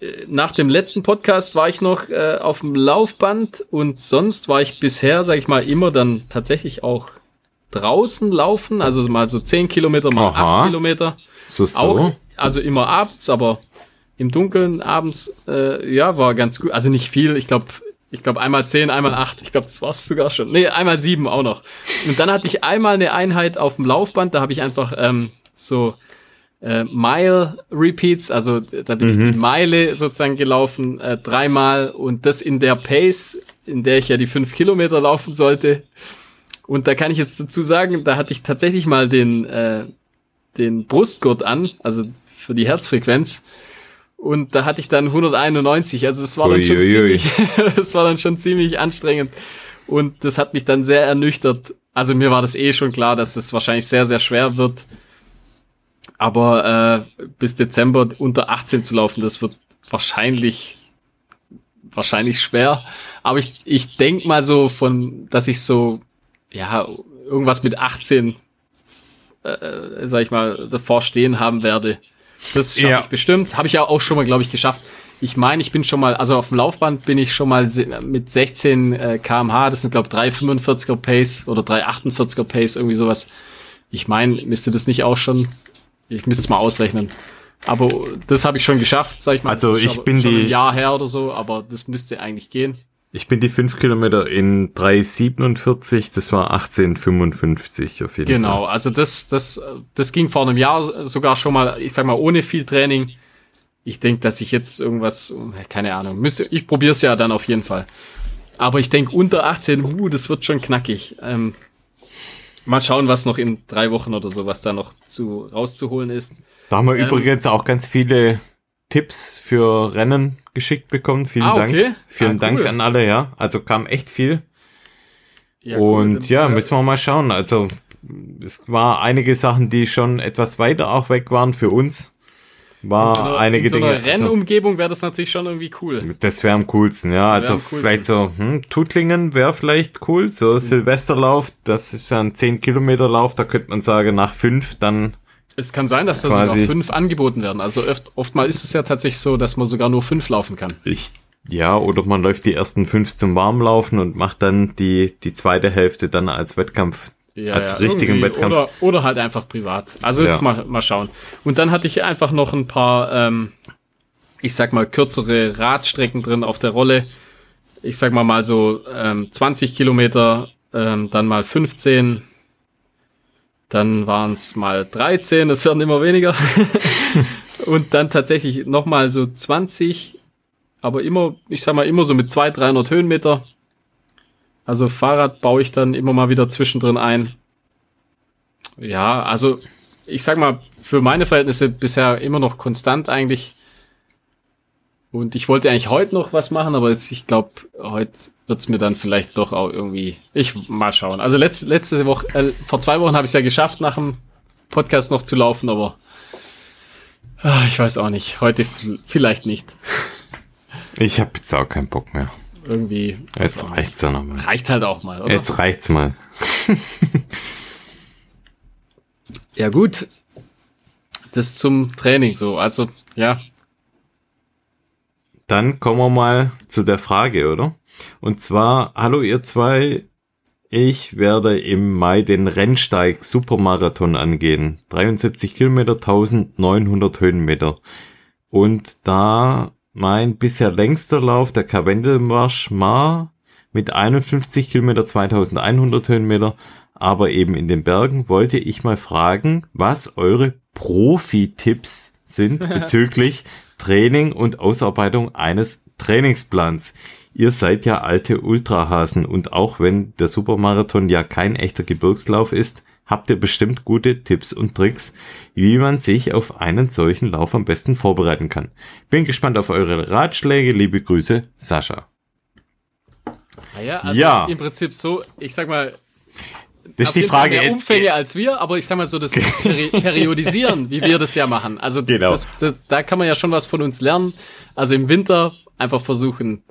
äh, nach dem letzten Podcast war ich noch äh, auf dem Laufband und sonst war ich bisher, sag ich mal, immer dann tatsächlich auch draußen laufen, also mal so 10 Kilometer, mal Aha. 8 Kilometer. So, so. Auch, also immer abends, aber im Dunkeln abends, äh, ja, war ganz gut. Also nicht viel, ich glaube, ich glaube einmal 10, einmal 8, ich glaube, das war's sogar schon. Nee, einmal 7 auch noch. Und dann hatte ich einmal eine Einheit auf dem Laufband, da habe ich einfach ähm, so äh, Mile Repeats, also da bin mhm. ich die Meile sozusagen gelaufen, äh, dreimal und das in der Pace, in der ich ja die fünf Kilometer laufen sollte. Und da kann ich jetzt dazu sagen, da hatte ich tatsächlich mal den, äh, den Brustgurt an, also für die Herzfrequenz. Und da hatte ich dann 191. Also das war dann schon ziemlich, das war dann schon ziemlich anstrengend. Und das hat mich dann sehr ernüchtert. Also mir war das eh schon klar, dass es das wahrscheinlich sehr, sehr schwer wird. Aber äh, bis Dezember unter 18 zu laufen, das wird wahrscheinlich wahrscheinlich schwer. Aber ich, ich denk mal so von, dass ich so ja, irgendwas mit 18, äh, sag ich mal, davor stehen haben werde. Das schaffe ja. ich bestimmt. Habe ich ja auch schon mal, glaube ich, geschafft. Ich meine, ich bin schon mal, also auf dem Laufband bin ich schon mal mit 16 äh, kmh, das sind glaube 3,45er Pace oder 3,48er Pace, irgendwie sowas. Ich meine, müsste das nicht auch schon, ich müsste es mal ausrechnen. Aber das habe ich schon geschafft, sag ich mal.
Also ich bin die
ein Jahr her oder so, aber das müsste eigentlich gehen.
Ich bin die fünf Kilometer in 3,47, das war 18,55 auf jeden
genau, Fall. Genau, also das, das, das ging vor einem Jahr sogar schon mal, ich sag mal, ohne viel Training. Ich denke, dass ich jetzt irgendwas, keine Ahnung, müsste, ich probiere es ja dann auf jeden Fall. Aber ich denke, unter 18, uh, das wird schon knackig. Ähm, mal schauen, was noch in drei Wochen oder so, was da noch zu rauszuholen ist.
Da haben wir ähm, übrigens auch ganz viele Tipps für Rennen geschickt bekommen. Vielen ah, okay. Dank. Vielen ah, Dank an alle, ja. Also kam echt viel. Ja, und cool. ja, müssen wir mal schauen. Also es war einige Sachen, die schon etwas weiter auch weg waren für uns. War so einer, einige in so einer
Dinge. Also Rennumgebung wäre das natürlich schon irgendwie cool.
Das wäre am coolsten, ja. Also coolsten. vielleicht so, hm, Tutlingen wäre vielleicht cool. So mhm. Silvesterlauf, das ist ja ein 10 Kilometer Lauf, da könnte man sagen, nach fünf dann
es kann sein, dass da sogar fünf angeboten werden. Also oft, oftmal ist es ja tatsächlich so, dass man sogar nur fünf laufen kann.
Ich, ja, oder man läuft die ersten fünf zum Warmlaufen und macht dann die, die zweite Hälfte dann als Wettkampf ja, als ja, richtigen Wettkampf.
Oder, oder halt einfach privat. Also jetzt ja. mal, mal schauen. Und dann hatte ich einfach noch ein paar, ähm, ich sag mal, kürzere Radstrecken drin auf der Rolle. Ich sag mal mal so ähm, 20 Kilometer, ähm, dann mal 15, dann waren es mal 13, das werden immer weniger. und dann tatsächlich nochmal so 20, aber immer, ich sag mal, immer so mit 200, 300 Höhenmeter. Also Fahrrad baue ich dann immer mal wieder zwischendrin ein. Ja, also ich sag mal, für meine Verhältnisse bisher immer noch konstant eigentlich. Und ich wollte eigentlich heute noch was machen, aber jetzt, ich glaube, heute wird's mir dann vielleicht doch auch irgendwie. Ich mal schauen. Also letzte, letzte Woche, äh, vor zwei Wochen habe ich es ja geschafft, nach dem Podcast noch zu laufen, aber ah, ich weiß auch nicht. Heute vielleicht nicht.
Ich habe jetzt auch keinen Bock mehr.
Irgendwie.
Jetzt reicht's ja nochmal.
Reicht halt auch mal, oder?
Jetzt reicht's mal.
ja, gut. Das zum Training so. Also, ja.
Dann kommen wir mal zu der Frage, oder? Und zwar, hallo ihr zwei, ich werde im Mai den Rennsteig Supermarathon angehen. 73 Kilometer, 1900 Höhenmeter. Und da mein bisher längster Lauf, der Karwendelmarsch Mar mit 51 Kilometer, 2100 Höhenmeter, aber eben in den Bergen, wollte ich mal fragen, was eure Profi-Tipps sind bezüglich Training und Ausarbeitung eines Trainingsplans. Ihr seid ja alte Ultrahasen und auch wenn der Supermarathon ja kein echter Gebirgslauf ist, habt ihr bestimmt gute Tipps und Tricks, wie man sich auf einen solchen Lauf am besten vorbereiten kann. Bin gespannt auf eure Ratschläge. Liebe Grüße, Sascha.
Ah ja, also ja. im Prinzip so, ich sag mal,
das ist die Frage.
Mehr Umfänge als wir, aber ich sag mal so, das Peri Periodisieren, wie wir das ja machen. Also genau. das, das, da kann man ja schon was von uns lernen. Also im Winter einfach versuchen,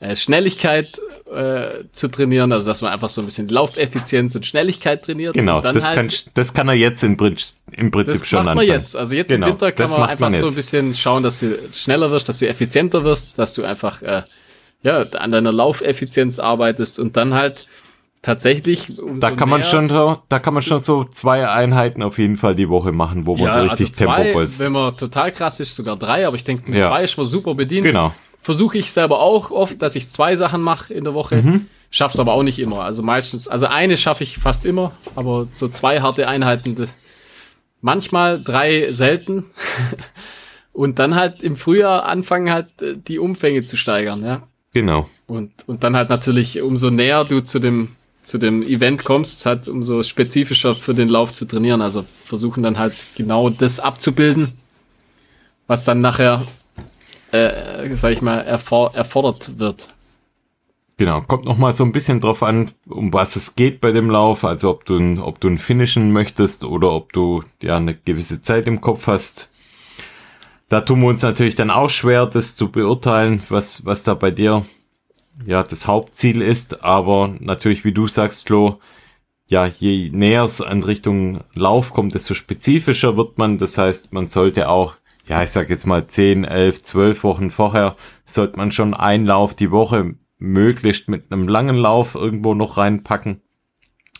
äh, Schnelligkeit äh, zu trainieren, also dass man einfach so ein bisschen Laufeffizienz und Schnelligkeit trainiert.
Genau, das, halt, kann, das kann er jetzt in, im Prinzip
das
schon
macht man jetzt. Also jetzt genau, im Winter kann man einfach man so ein bisschen schauen, dass du schneller wirst, dass du effizienter wirst, dass du einfach äh, ja an deiner Laufeffizienz arbeitest und dann halt tatsächlich
da kann man schon so da kann man schon so zwei Einheiten auf jeden Fall die Woche machen wo man ja, so richtig also zwei, Tempo bolzt.
wenn man total krass ist sogar drei aber ich denke mit ja. zwei ist man super bedient
genau
versuche ich selber auch oft, dass ich zwei Sachen mache in der Woche. Mhm. Schaff's aber auch nicht immer. Also meistens, also eine schaffe ich fast immer, aber so zwei harte Einheiten, das, manchmal drei selten. und dann halt im Frühjahr anfangen halt äh, die Umfänge zu steigern, ja.
Genau.
Und, und dann halt natürlich, umso näher du zu dem, zu dem Event kommst, halt umso spezifischer für den Lauf zu trainieren. Also versuchen dann halt genau das abzubilden, was dann nachher äh, sag ich mal, erfor erfordert wird.
Genau, kommt noch mal so ein bisschen drauf an, um was es geht bei dem Lauf, also ob du, ob du ein Finishen möchtest oder ob du ja eine gewisse Zeit im Kopf hast. Da tun wir uns natürlich dann auch schwer, das zu beurteilen, was, was da bei dir ja das Hauptziel ist, aber natürlich, wie du sagst, Flo, ja, je näher es an Richtung Lauf kommt, desto spezifischer wird man. Das heißt, man sollte auch ja, ich sag jetzt mal 10, 11, 12 Wochen vorher, sollte man schon einen Lauf die Woche möglichst mit einem langen Lauf irgendwo noch reinpacken.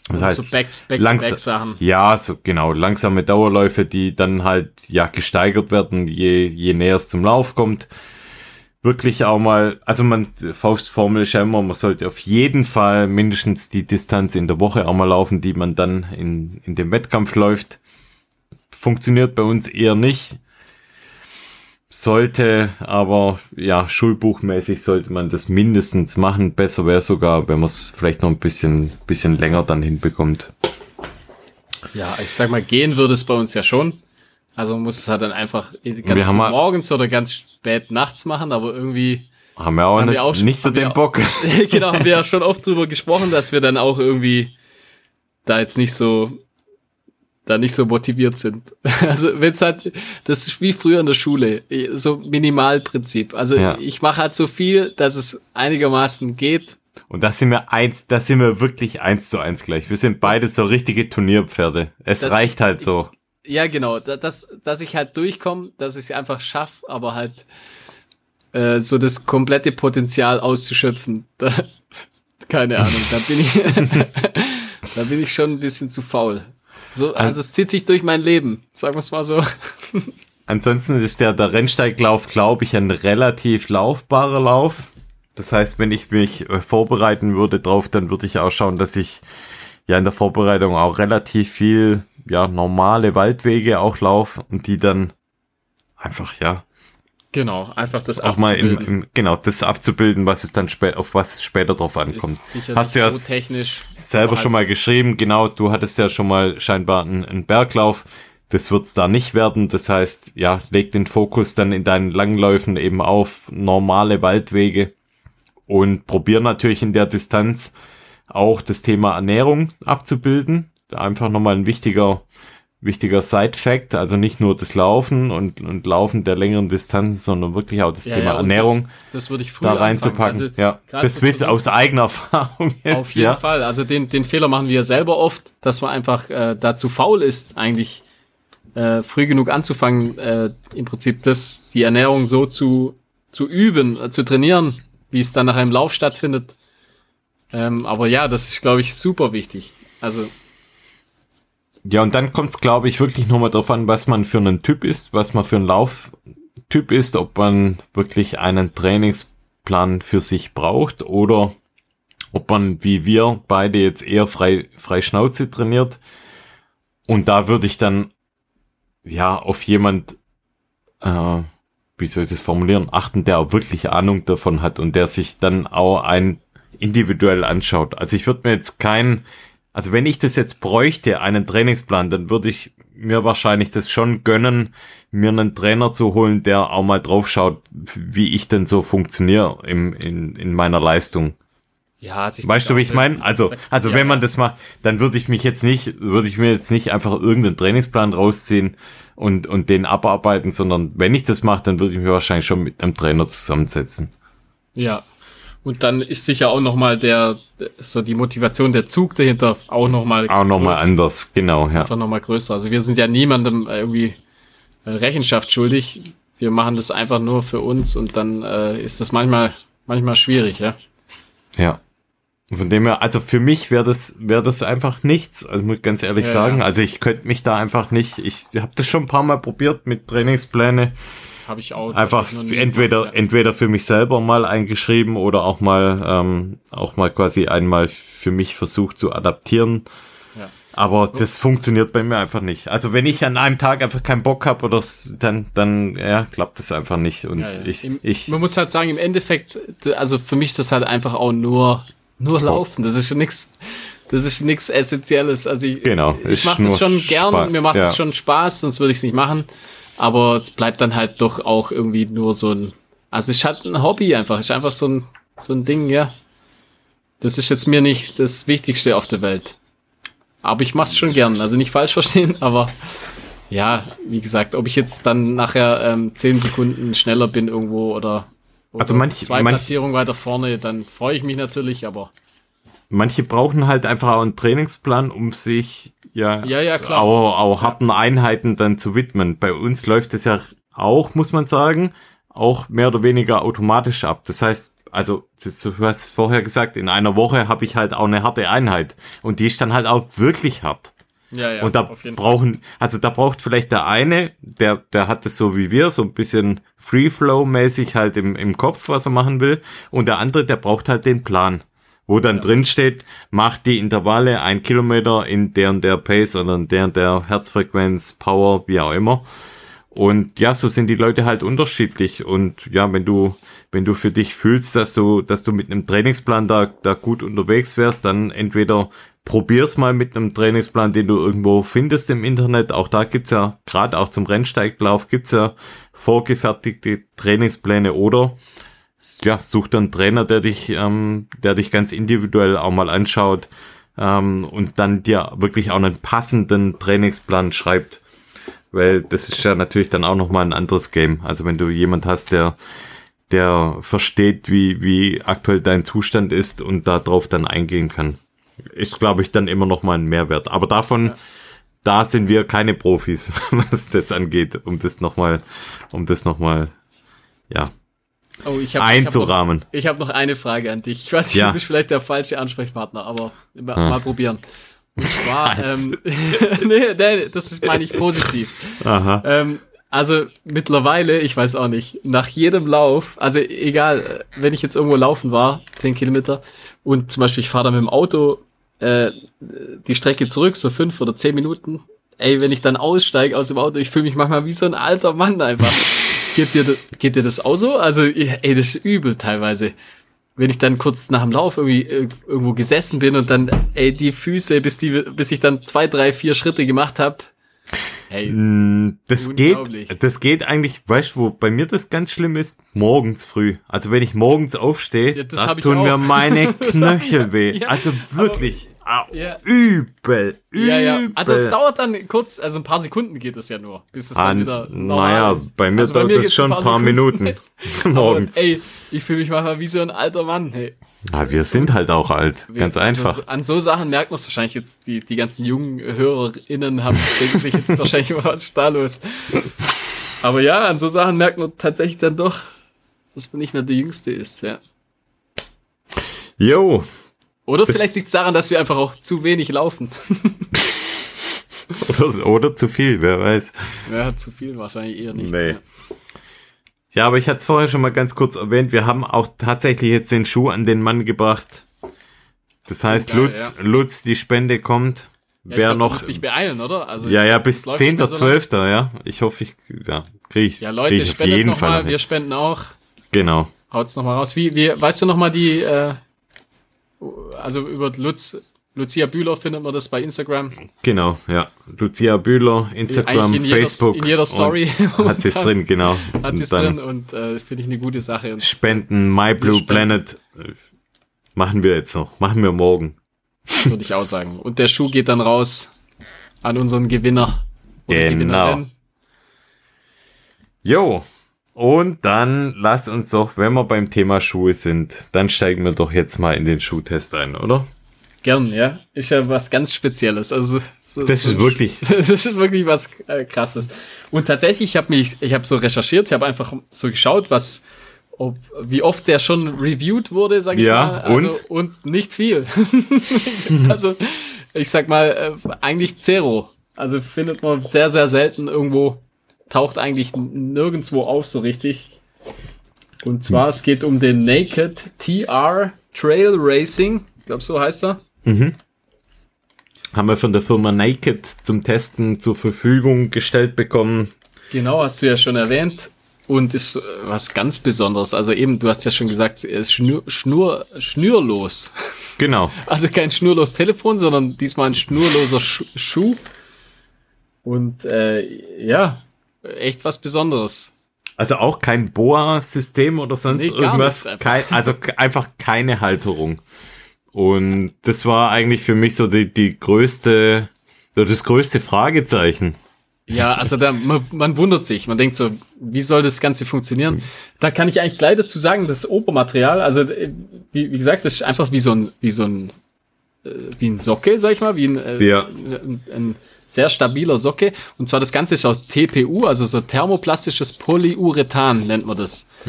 Das heißt, so back, back langsam, Sachen. ja, so genau, langsame Dauerläufe, die dann halt ja gesteigert werden, je, je näher es zum Lauf kommt. Wirklich auch mal, also man, Faustformel ist ja immer, man sollte auf jeden Fall mindestens die Distanz in der Woche auch mal laufen, die man dann in, in dem Wettkampf läuft. Funktioniert bei uns eher nicht sollte, aber ja, schulbuchmäßig sollte man das mindestens machen. Besser wäre sogar, wenn man es vielleicht noch ein bisschen, bisschen länger dann hinbekommt.
Ja, ich sag mal, gehen würde es bei uns ja schon. Also man muss es halt dann einfach ganz morgens oder ganz spät nachts machen, aber irgendwie
haben wir auch, haben nicht, wir auch schon, nicht so den Bock.
genau, haben wir ja schon oft drüber gesprochen, dass wir dann auch irgendwie da jetzt nicht so da nicht so motiviert sind. Also wenn es halt, das ist wie früher in der Schule, so Minimalprinzip. Also ja. ich mache halt so viel, dass es einigermaßen geht.
Und das sind wir eins, das sind wir wirklich eins zu eins gleich. Wir sind beide so richtige Turnierpferde. Es das, reicht halt so.
Ja, genau, dass, dass ich halt durchkomme, dass ich es einfach schaffe, aber halt äh, so das komplette Potenzial auszuschöpfen. Da, keine Ahnung, da bin ich, da bin ich schon ein bisschen zu faul. So, also es zieht sich durch mein Leben, sagen wir es mal so.
Ansonsten ist der, der Rennsteiglauf, glaube ich, ein relativ laufbarer Lauf. Das heißt, wenn ich mich äh, vorbereiten würde drauf, dann würde ich auch schauen, dass ich ja in der Vorbereitung auch relativ viel ja normale Waldwege auch laufe und die dann einfach ja
Genau, einfach das
auch mal in, in, genau das abzubilden, was es dann spä auf was später drauf ankommt. Hast du ja so technisch selber schon mal geschrieben, genau, du hattest ja schon mal scheinbar einen, einen Berglauf. Das wird's da nicht werden. Das heißt, ja, leg den Fokus dann in deinen Langläufen eben auf normale Waldwege und probier natürlich in der Distanz auch das Thema Ernährung abzubilden. Einfach nochmal ein wichtiger wichtiger Side-Fact, also nicht nur das Laufen und, und Laufen der längeren Distanzen, sondern wirklich auch das ja, Thema ja, Ernährung
das, das würde ich
da reinzupacken. Also, ja, das willst du aus eigener Erfahrung
jetzt, Auf jeden ja. Fall. Also den, den Fehler machen wir selber oft, dass man einfach äh, dazu faul ist, eigentlich äh, früh genug anzufangen, äh, im Prinzip das, die Ernährung so zu, zu üben, äh, zu trainieren, wie es dann nach einem Lauf stattfindet. Ähm, aber ja, das ist, glaube ich, super wichtig. Also
ja, und dann kommt es, glaube ich, wirklich nochmal drauf an, was man für einen Typ ist, was man für einen Lauf Typ ist, ob man wirklich einen Trainingsplan für sich braucht oder ob man wie wir beide jetzt eher frei, frei Schnauze trainiert. Und da würde ich dann ja auf jemand, äh, wie soll ich das formulieren, achten, der auch wirklich Ahnung davon hat und der sich dann auch ein individuell anschaut. Also ich würde mir jetzt kein, also wenn ich das jetzt bräuchte, einen Trainingsplan, dann würde ich mir wahrscheinlich das schon gönnen, mir einen Trainer zu holen, der auch mal drauf schaut, wie ich denn so funktioniere im, in, in meiner Leistung. Ja, also weißt du, wie ich meine? Also, also ja, wenn man das macht, dann würde ich mich jetzt nicht, würde ich mir jetzt nicht einfach irgendeinen Trainingsplan rausziehen und, und den abarbeiten, sondern wenn ich das mache, dann würde ich mich wahrscheinlich schon mit einem Trainer zusammensetzen.
Ja. Und dann ist sicher auch nochmal der, so die Motivation, der Zug dahinter auch nochmal.
Auch nochmal anders, genau, ja.
Einfach nochmal größer. Also wir sind ja niemandem irgendwie äh, Rechenschaft schuldig. Wir machen das einfach nur für uns und dann äh, ist das manchmal, manchmal schwierig, ja.
Ja. Von dem her, also für mich wäre das, wäre das einfach nichts. Also muss ich ganz ehrlich ja, sagen. Ja. Also ich könnte mich da einfach nicht. Ich habe das schon ein paar Mal probiert mit Trainingspläne.
Habe ich auch.
Einfach entweder, gemacht, ja. entweder für mich selber mal eingeschrieben oder auch mal, ähm, auch mal quasi einmal für mich versucht zu adaptieren. Ja. Aber das funktioniert bei mir einfach nicht. Also wenn ich an einem Tag einfach keinen Bock habe oder dann, dann ja, klappt das einfach nicht. Und ja, ich,
Im,
ich.
Man muss halt sagen, im Endeffekt, also für mich ist das halt einfach auch nur nur laufen, das ist schon nichts. Das ist nichts Essentielles. Also ich,
genau,
ich mache das schon gern und mir macht es ja. schon Spaß, sonst würde ich es nicht machen. Aber es bleibt dann halt doch auch irgendwie nur so ein. Also ich hatte ein Hobby einfach. Ist einfach so ein, so ein Ding, ja. Das ist jetzt mir nicht das Wichtigste auf der Welt. Aber ich mache es schon gern. Also nicht falsch verstehen, aber ja, wie gesagt, ob ich jetzt dann nachher ähm, zehn Sekunden schneller bin irgendwo oder
also manch,
zwei manch, Platzierungen weiter vorne, dann freue ich mich natürlich, aber.
Manche brauchen halt einfach auch einen Trainingsplan, um sich ja,
ja, ja klar.
Auch, auch harten Einheiten dann zu widmen. Bei uns läuft es ja auch, muss man sagen, auch mehr oder weniger automatisch ab. Das heißt, also das, du hast es vorher gesagt, in einer Woche habe ich halt auch eine harte Einheit und die ist dann halt auch wirklich hart.
Ja, ja,
und da brauchen, also da braucht vielleicht der eine, der, der hat es so wie wir, so ein bisschen Free-Flow-mäßig halt im, im Kopf, was er machen will. Und der andere, der braucht halt den Plan. Wo dann drin steht, macht die Intervalle ein Kilometer in der und der Pace oder in der und der Herzfrequenz, Power, wie auch immer. Und ja, so sind die Leute halt unterschiedlich. Und ja, wenn du, wenn du für dich fühlst, dass du, dass du mit einem Trainingsplan da, da gut unterwegs wärst, dann entweder probier's mal mit einem Trainingsplan, den du irgendwo findest im Internet. Auch da gibt's ja, gerade auch zum Rennsteiglauf, gibt's ja vorgefertigte Trainingspläne oder ja, such dann einen Trainer, der dich, ähm, der dich ganz individuell auch mal anschaut ähm, und dann dir wirklich auch einen passenden Trainingsplan schreibt. Weil das ist ja natürlich dann auch nochmal ein anderes Game. Also wenn du jemand hast, der der versteht, wie, wie aktuell dein Zustand ist und darauf dann eingehen kann ist, glaube ich, dann immer noch mal ein Mehrwert. Aber davon, ja. da sind wir keine Profis, was das angeht, um das noch mal, um das noch mal, ja,
oh, ich hab,
einzurahmen.
Ich habe noch, hab noch, eine Frage an dich. Ich weiß nicht, ja. du bist vielleicht der falsche Ansprechpartner, aber mal, ah. mal probieren. Und zwar, ähm, nee, nee, das meine ich positiv.
Aha.
Ähm, also mittlerweile, ich weiß auch nicht, nach jedem Lauf, also egal, wenn ich jetzt irgendwo laufen war, 10 Kilometer, und zum Beispiel ich fahre da mit dem Auto äh, die Strecke zurück, so fünf oder zehn Minuten. Ey, wenn ich dann aussteige aus dem Auto, ich fühle mich manchmal wie so ein alter Mann einfach. Geht, dir, geht dir das auch so? Also, ey, das ist übel teilweise. Wenn ich dann kurz nach dem Lauf irgendwie äh, irgendwo gesessen bin und dann, ey, die Füße, bis die, bis ich dann zwei, drei, vier Schritte gemacht habe,
Hey, mm, das geht, das geht eigentlich, weißt du, wo bei mir das ganz schlimm ist? Morgens früh. Also wenn ich morgens aufstehe, ja, da tun mir meine Knöchel weh. Ja, also wirklich. Aber, ja. Übel, übel. Ja, ja.
Also es dauert dann kurz, also ein paar Sekunden geht es ja nur, bis es dann ah, wieder
Naja, ist. bei mir also dauert es schon ein paar, paar Minuten morgens.
Aber, ey, ich fühle mich manchmal wie so ein alter Mann, hey.
Ja, wir sind halt auch alt, wir, ganz einfach.
Also an so Sachen merkt man es wahrscheinlich jetzt, die, die ganzen jungen HörerInnen haben, denken sich jetzt wahrscheinlich, was ist da los? Aber ja, an so Sachen merkt man tatsächlich dann doch, dass man nicht mehr der Jüngste ist, ja.
Jo.
Oder vielleicht liegt es daran, dass wir einfach auch zu wenig laufen.
oder, oder zu viel, wer weiß.
Ja, zu viel wahrscheinlich eher nicht.
Nee.
Ja.
Ja, aber ich hatte es vorher schon mal ganz kurz erwähnt. Wir haben auch tatsächlich jetzt den Schuh an den Mann gebracht. Das heißt,
Geil,
Lutz, Lutz, die Spende kommt.
Ja,
Wer
glaub,
noch.
Du beeilen, oder? Also,
Ja, ja, bis
es läuft nicht mehr so lange.
10.12. ja. Ich hoffe, ich, ja, kriege ich,
Ja,
krieg
Leute,
ich auf jeden
nochmal,
Fall.
wir
hin.
spenden auch.
Genau.
Haut's nochmal raus. Wie, wie, weißt du nochmal die, äh, also über Lutz, Lucia Bühler findet man das bei Instagram.
Genau, ja. Lucia Bühler, Instagram,
in jeder-
Facebook.
in jeder Story
Hat sie es drin, genau.
Hat sie es drin und äh, finde ich eine gute Sache. Und
Spenden, My Blue
spenden.
Planet. äh, Machen wir jetzt noch. Machen wir morgen.
würde ich auch sagen. Und der Schuh geht dann raus an unseren Gewinner. oder
Genau.
Gewinnerin.
Jo. Und dann lass uns doch, wenn wir beim Thema Schuhe sind, dann steigen wir doch jetzt mal in den Schuhtest ein, oder?
Gern, ja. Ist ja was ganz Spezielles. Also so,
Das ist wirklich,
Das ist wirklich was äh, krasses. Und tatsächlich, ich habe mich, ich habe so recherchiert, ich habe einfach so geschaut, was, ob, wie oft der schon reviewed wurde, sag ich
Ja,
mal. Also,
und?
und nicht viel. also ich sag mal äh, eigentlich zero. Also findet man sehr sehr selten irgendwo, taucht eigentlich nirgendwo auf so richtig. Und zwar es geht um den Naked TR Trail Racing, ich glaube so heißt er.
haben wir von der Firma Naked zum Testen zur Verfügung gestellt bekommen.
Genau, hast du ja schon erwähnt. Und ist äh, was ganz Besonderes. Also eben, du hast ja schon gesagt, er ist schnur, schnur, schnürlos.
Genau.
Also kein schnurlos Telefon, sondern diesmal ein schnurloser Schu Schuh. Und äh, ja, echt was Besonderes.
Also auch kein Boa-System oder sonst
Nee,
irgendwas. Kein, also einfach keine Halterung. Und das war eigentlich für mich so die, die größte, das größte Fragezeichen.
Ja, also da, man, man wundert sich. Man denkt so, wie soll das Ganze funktionieren? Da kann ich eigentlich gleich dazu sagen, das Obermaterial, also äh, wie, wie gesagt, das ist einfach wie so ein, wie so ein, äh, wie ein Socke, sag ich mal, wie ein, äh,
Ja.
ein, ein sehr stabiler Socke. Und zwar das Ganze ist aus TPU, also so thermoplastisches Polyurethan nennt man das.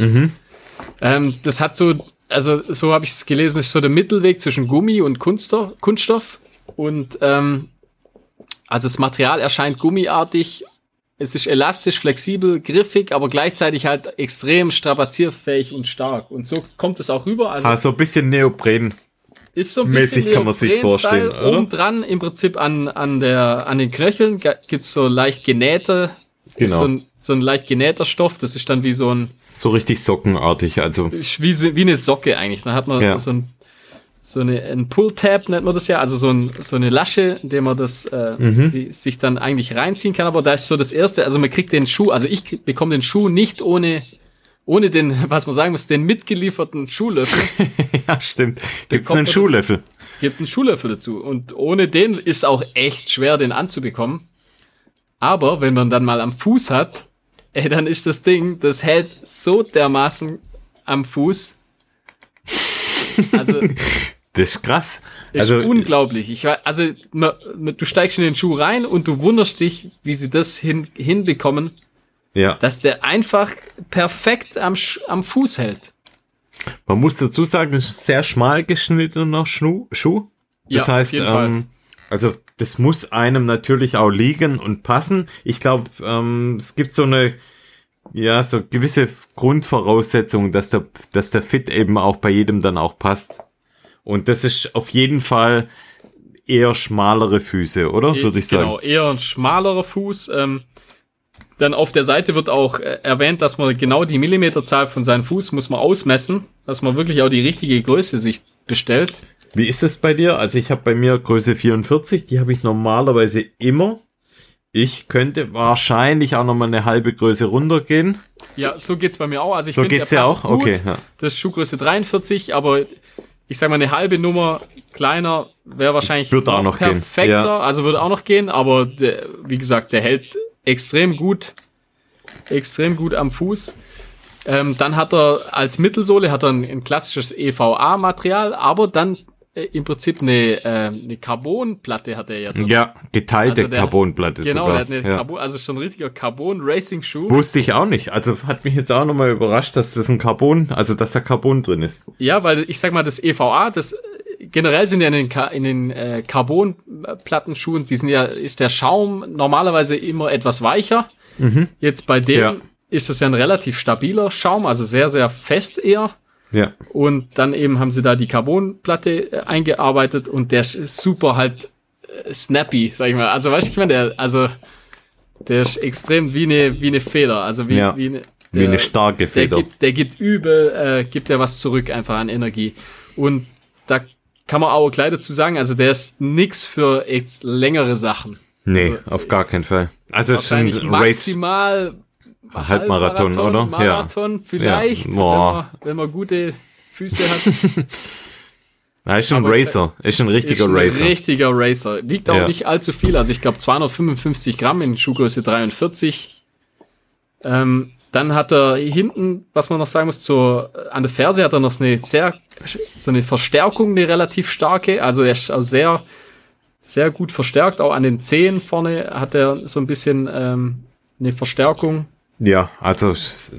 Ähm, das hat so, also so habe ich es gelesen, ist so der Mittelweg zwischen Gummi und Kunststoff. Kunststoff. Und ähm, also das Material erscheint gummiartig. Es ist elastisch, flexibel, griffig, aber gleichzeitig halt extrem strapazierfähig und stark. Und so kommt es auch rüber. Also
Also ein bisschen Neopren.
Ist so ein
mäßig
bisschen
kann man
Neopren-Style.
vorstellen, oder?
Oben dran im Prinzip an, an, der, an den Knöcheln gibt's so leicht genähte,
Genau.
so, ein, so ein leicht genähter Stoff. Das ist dann wie so ein,
So richtig sockenartig. Also
wie, wie eine Socke eigentlich. Dann hat man
Ja.
so ein so eine ein Pull-Tab nennt man das ja, also so, ein, so eine Lasche, in der man das äh,
Mhm.
die sich dann eigentlich reinziehen kann. Aber da ist so das erste, also man kriegt den Schuh, also ich bekomme den Schuh nicht ohne ohne den, was man sagen muss, den mitgelieferten Schuhlöffel.
ja, stimmt. Gibt's
kommt
einen Schuhlöffel?
gibt einen Schuhlöffel dazu. Und ohne den ist auch echt schwer, den anzubekommen. Aber wenn man dann mal am Fuß hat, ey, dann ist das Ding, das hält so dermaßen am Fuß. Also
Das ist krass.
ist
Also
unglaublich. Ich also du steigst in den Schuh rein und du wunderst dich, wie sie das hin, hinbekommen,
ja,
dass der einfach perfekt am, am Fuß hält.
man muss dazu sagen, es ist ein sehr schmal geschnittener Schuh. Schuh. Das
Ja,
heißt, ähm, also das muss einem natürlich auch liegen und passen. Ich glaube, ähm, es gibt so eine ja so gewisse Grundvoraussetzungen, dass der dass der Fit eben auch bei jedem dann auch passt. Und das ist auf jeden Fall eher schmalere Füße, oder? Würde ich sagen.
Genau, eher ein schmalerer Fuß. Ähm, dann auf der Seite wird auch äh, erwähnt, dass man genau die Millimeterzahl von seinem Fuß muss man ausmessen, dass man wirklich auch die richtige Größe sich bestellt.
Wie ist es bei dir? Also ich habe bei mir Größe 44, die habe ich normalerweise immer. Ich könnte wahrscheinlich auch noch mal eine halbe Größe runtergehen.
Ja, so geht's bei mir auch. Also ich
So
finde,
geht's ja auch?
Gut.
Okay, ja.
Das ist Schuhgröße 43, aber ich sag mal, eine halbe Nummer kleiner wäre wahrscheinlich
Würde auch noch gehen,
perfekter.
ja.
Also würde auch noch gehen, aber der, wie gesagt, der hält extrem gut, extrem gut am Fuß. Ähm, dann hat er als Mittelsohle hat er ein, ein klassisches EVA-Material, aber dann äh, im Prinzip eine, äh, eine Carbonplatte hat er ja drin.
Ja, geteilte
Also der-
Carbonplatte
Genau,
sogar.
eine
ja.
Carbon, also schon ein richtiger Carbon-Racing-Schuh.
Wusste ich auch nicht. Also hat mich jetzt auch noch mal überrascht, dass das ein Carbon, also dass da Carbon drin ist.
Ja, weil ich sag mal, das EVA, das generell sind ja in den, Ka in den äh, Carbon-Plattenschuhen, sie sind ja, ist der Schaum normalerweise immer etwas weicher. Jetzt bei dem
Ja.
ist das ja ein relativ stabiler Schaum, also sehr, sehr fest eher.
Ja.
Und dann eben haben sie da die Carbonplatte äh, eingearbeitet und der ist super halt äh, snappy, sag ich mal. Also weißt du, ich meine, der, also der ist extrem wie eine, wie eine Feder. Also wie,
Ja.
wie eine,
Wie eine starke
der
Feder.
gibt, der gibt übel, äh, gibt ja was zurück einfach an Energie. Und da kann man auch gleich dazu sagen, also der ist nix für jetzt längere Sachen.
Nee, auf gar keinen Fall. Also es ein
Wahrscheinlich
Race,
maximal
Halbmarathon, oder?
Marathon vielleicht,
Ja.
wenn, man, wenn man gute Füße hat.
Ja, ist ein
Aber es-
Racer. Ist ein richtiger
ist ein
Racer.
richtiger Racer. Wiegt auch
Ja.
nicht allzu viel. Also ich glaube 255 Gramm in Schuhgröße 43. Ähm, dann hat er hinten, was man noch sagen muss, zur, an der Ferse hat er noch so eine sehr, so eine Verstärkung, eine relativ starke. Also er ist auch sehr, sehr gut verstärkt. Auch an den Zehen vorne hat er so ein bisschen ähm, eine Verstärkung.
Ja, also es-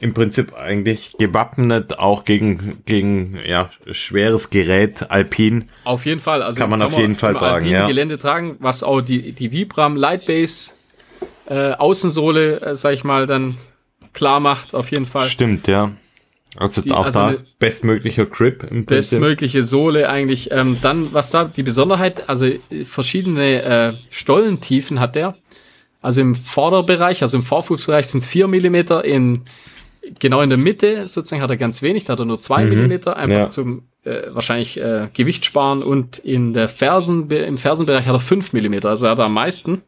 im Prinzip eigentlich gewappnet auch gegen, gegen ja, schweres Gerät, Alpin.
Auf jeden Fall. Also
Kann man auf jeden Fall
im
tragen,
alpinen
ja.
Gelände tragen, was auch die, die Vibram Lightbase äh, Außensohle, äh, sag ich mal, dann klar macht, auf jeden Fall.
Stimmt, ja. Also
Die-
auch
also
da bestmöglicher Grip im.
Bestmögliche Sohle eigentlich. Ähm, dann, was da die Besonderheit, also äh, verschiedene äh, Stollentiefen hat der. Also im Vorderbereich, also im Vorfußbereich sind es 4 Millimeter, in, genau in der Mitte sozusagen hat er ganz wenig, da hat er nur 2 Millimeter, einfach
Mhm. Ja.
zum äh, wahrscheinlich äh, Gewicht sparen und in der Fersen, im Fersenbereich hat er 5 Millimeter, also hat er am meisten.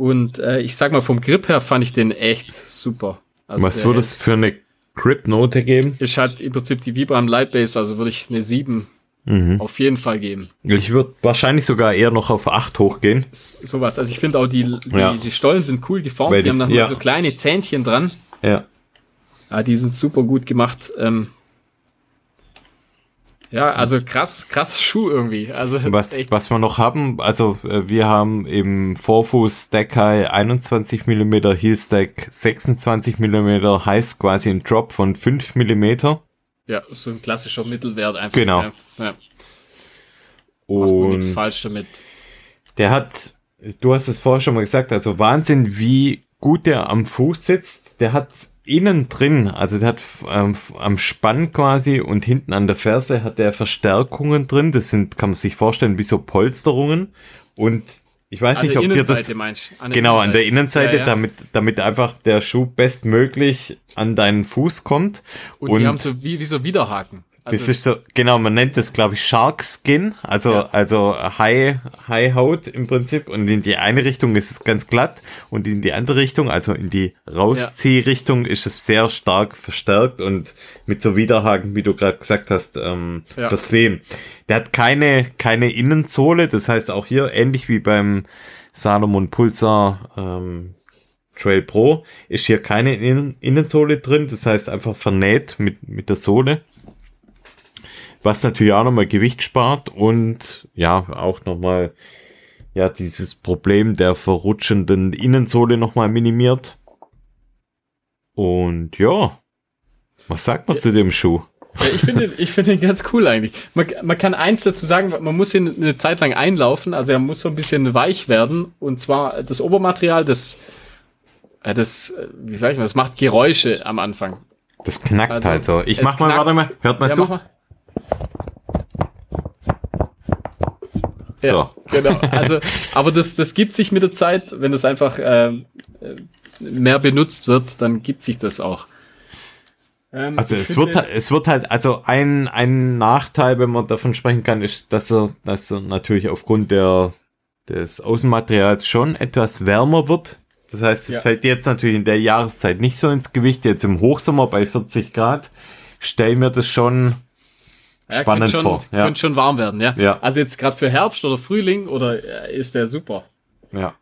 Und äh, ich sag mal, vom Grip her fand ich den echt super. Also
Was würde es für eine Grip-Note geben?
ist halt im Prinzip die Vibram Lightbase, also würde ich eine 7
Mhm.
auf jeden Fall geben.
Ich würde wahrscheinlich sogar eher noch auf 8 hochgehen.
Sowas. Also ich finde auch die, die,
Ja.
die Stollen sind cool geformt.
Weil
die haben noch
ja.
mal so kleine Zähnchen dran.
Ja.
Ja, die sind super gut gemacht. Ähm, ja, also krass, krass Schuh irgendwie. Also
Was,
echt,
was wir noch haben, also äh, wir haben im Vorfuß Stack High 21 mm, Heel Stack 26 mm, heißt quasi ein Drop von 5 mm.
ja, so ein klassischer Mittelwert einfach.
Genau.
Ja, ja. Man nichts
Und
falsch damit.
der hat, du hast es vorher schon mal gesagt, also Wahnsinn, wie gut der am Fuß sitzt. Der hat innen drin, also der hat ähm, am Spann quasi und hinten an der Ferse hat der Verstärkungen drin. Das sind, kann man sich vorstellen, wie so Polsterungen. Und ich weiß
An
nicht, ob dir das
meinst? An
Genau, an der Innenseite,
Ja, ja.
damit, damit einfach der Schuh bestmöglich an deinen Fuß kommt.
Und, die haben so wie, wie so Widerhaken. Also,
das ist so, genau, man nennt das, glaube ich, Shark Skin, also,
Ja.
also High, High Haut im Prinzip. Und in die eine Richtung ist es ganz glatt und in die andere Richtung, also in die Rausziehrichtung, ist es sehr stark verstärkt und mit so Widerhaken, wie du gerade gesagt hast, ähm,
Ja.
versehen. Der hat keine, keine Innensohle, das heißt auch hier, ähnlich wie beim Salomon Pulsar, ähm, Trail Pro ist hier keine Innen Innensohle drin, das heißt einfach vernäht mit, mit der Sohle. Was natürlich auch nochmal Gewicht spart und ja, auch nochmal ja, dieses Problem der verrutschenden Innensohle nochmal minimiert. Und ja, was sagt man zu dem Schuh?
Ja, ich finde ihn, ich finde ihn ganz cool eigentlich. Man, man kann eins dazu sagen, man muss ihn eine Zeit lang einlaufen, also er muss so ein bisschen weich werden. Und zwar das Obermaterial, das, äh, das, äh, wie sag ich mal, das macht Geräusche am Anfang.
Das knackt
Also,
halt so. Ich mach mal,
knackt.
warte mal, hört mal
Ja,
zu.
mach mal.
So.
Ja, genau. Also, aber das, das gibt sich mit der Zeit, wenn das einfach ähm, äh, mehr benutzt wird, dann gibt sich das auch. Ähm,
Also es wird, halt- es wird halt, also ein, ein Nachteil, wenn man davon sprechen kann, ist, dass er, dass er natürlich aufgrund der, des Außenmaterials schon etwas wärmer wird. Das heißt, es
Ja.
fällt jetzt natürlich in der Jahreszeit nicht so ins Gewicht. Jetzt im Hochsommer bei 40 Grad stell mir das schon
Ja,
spannend
könnte schon,
vor. Ja.
Könnte schon warm werden, ja.
Ja.
Also jetzt gerade für Herbst oder Frühling oder äh, ist der super.
ja.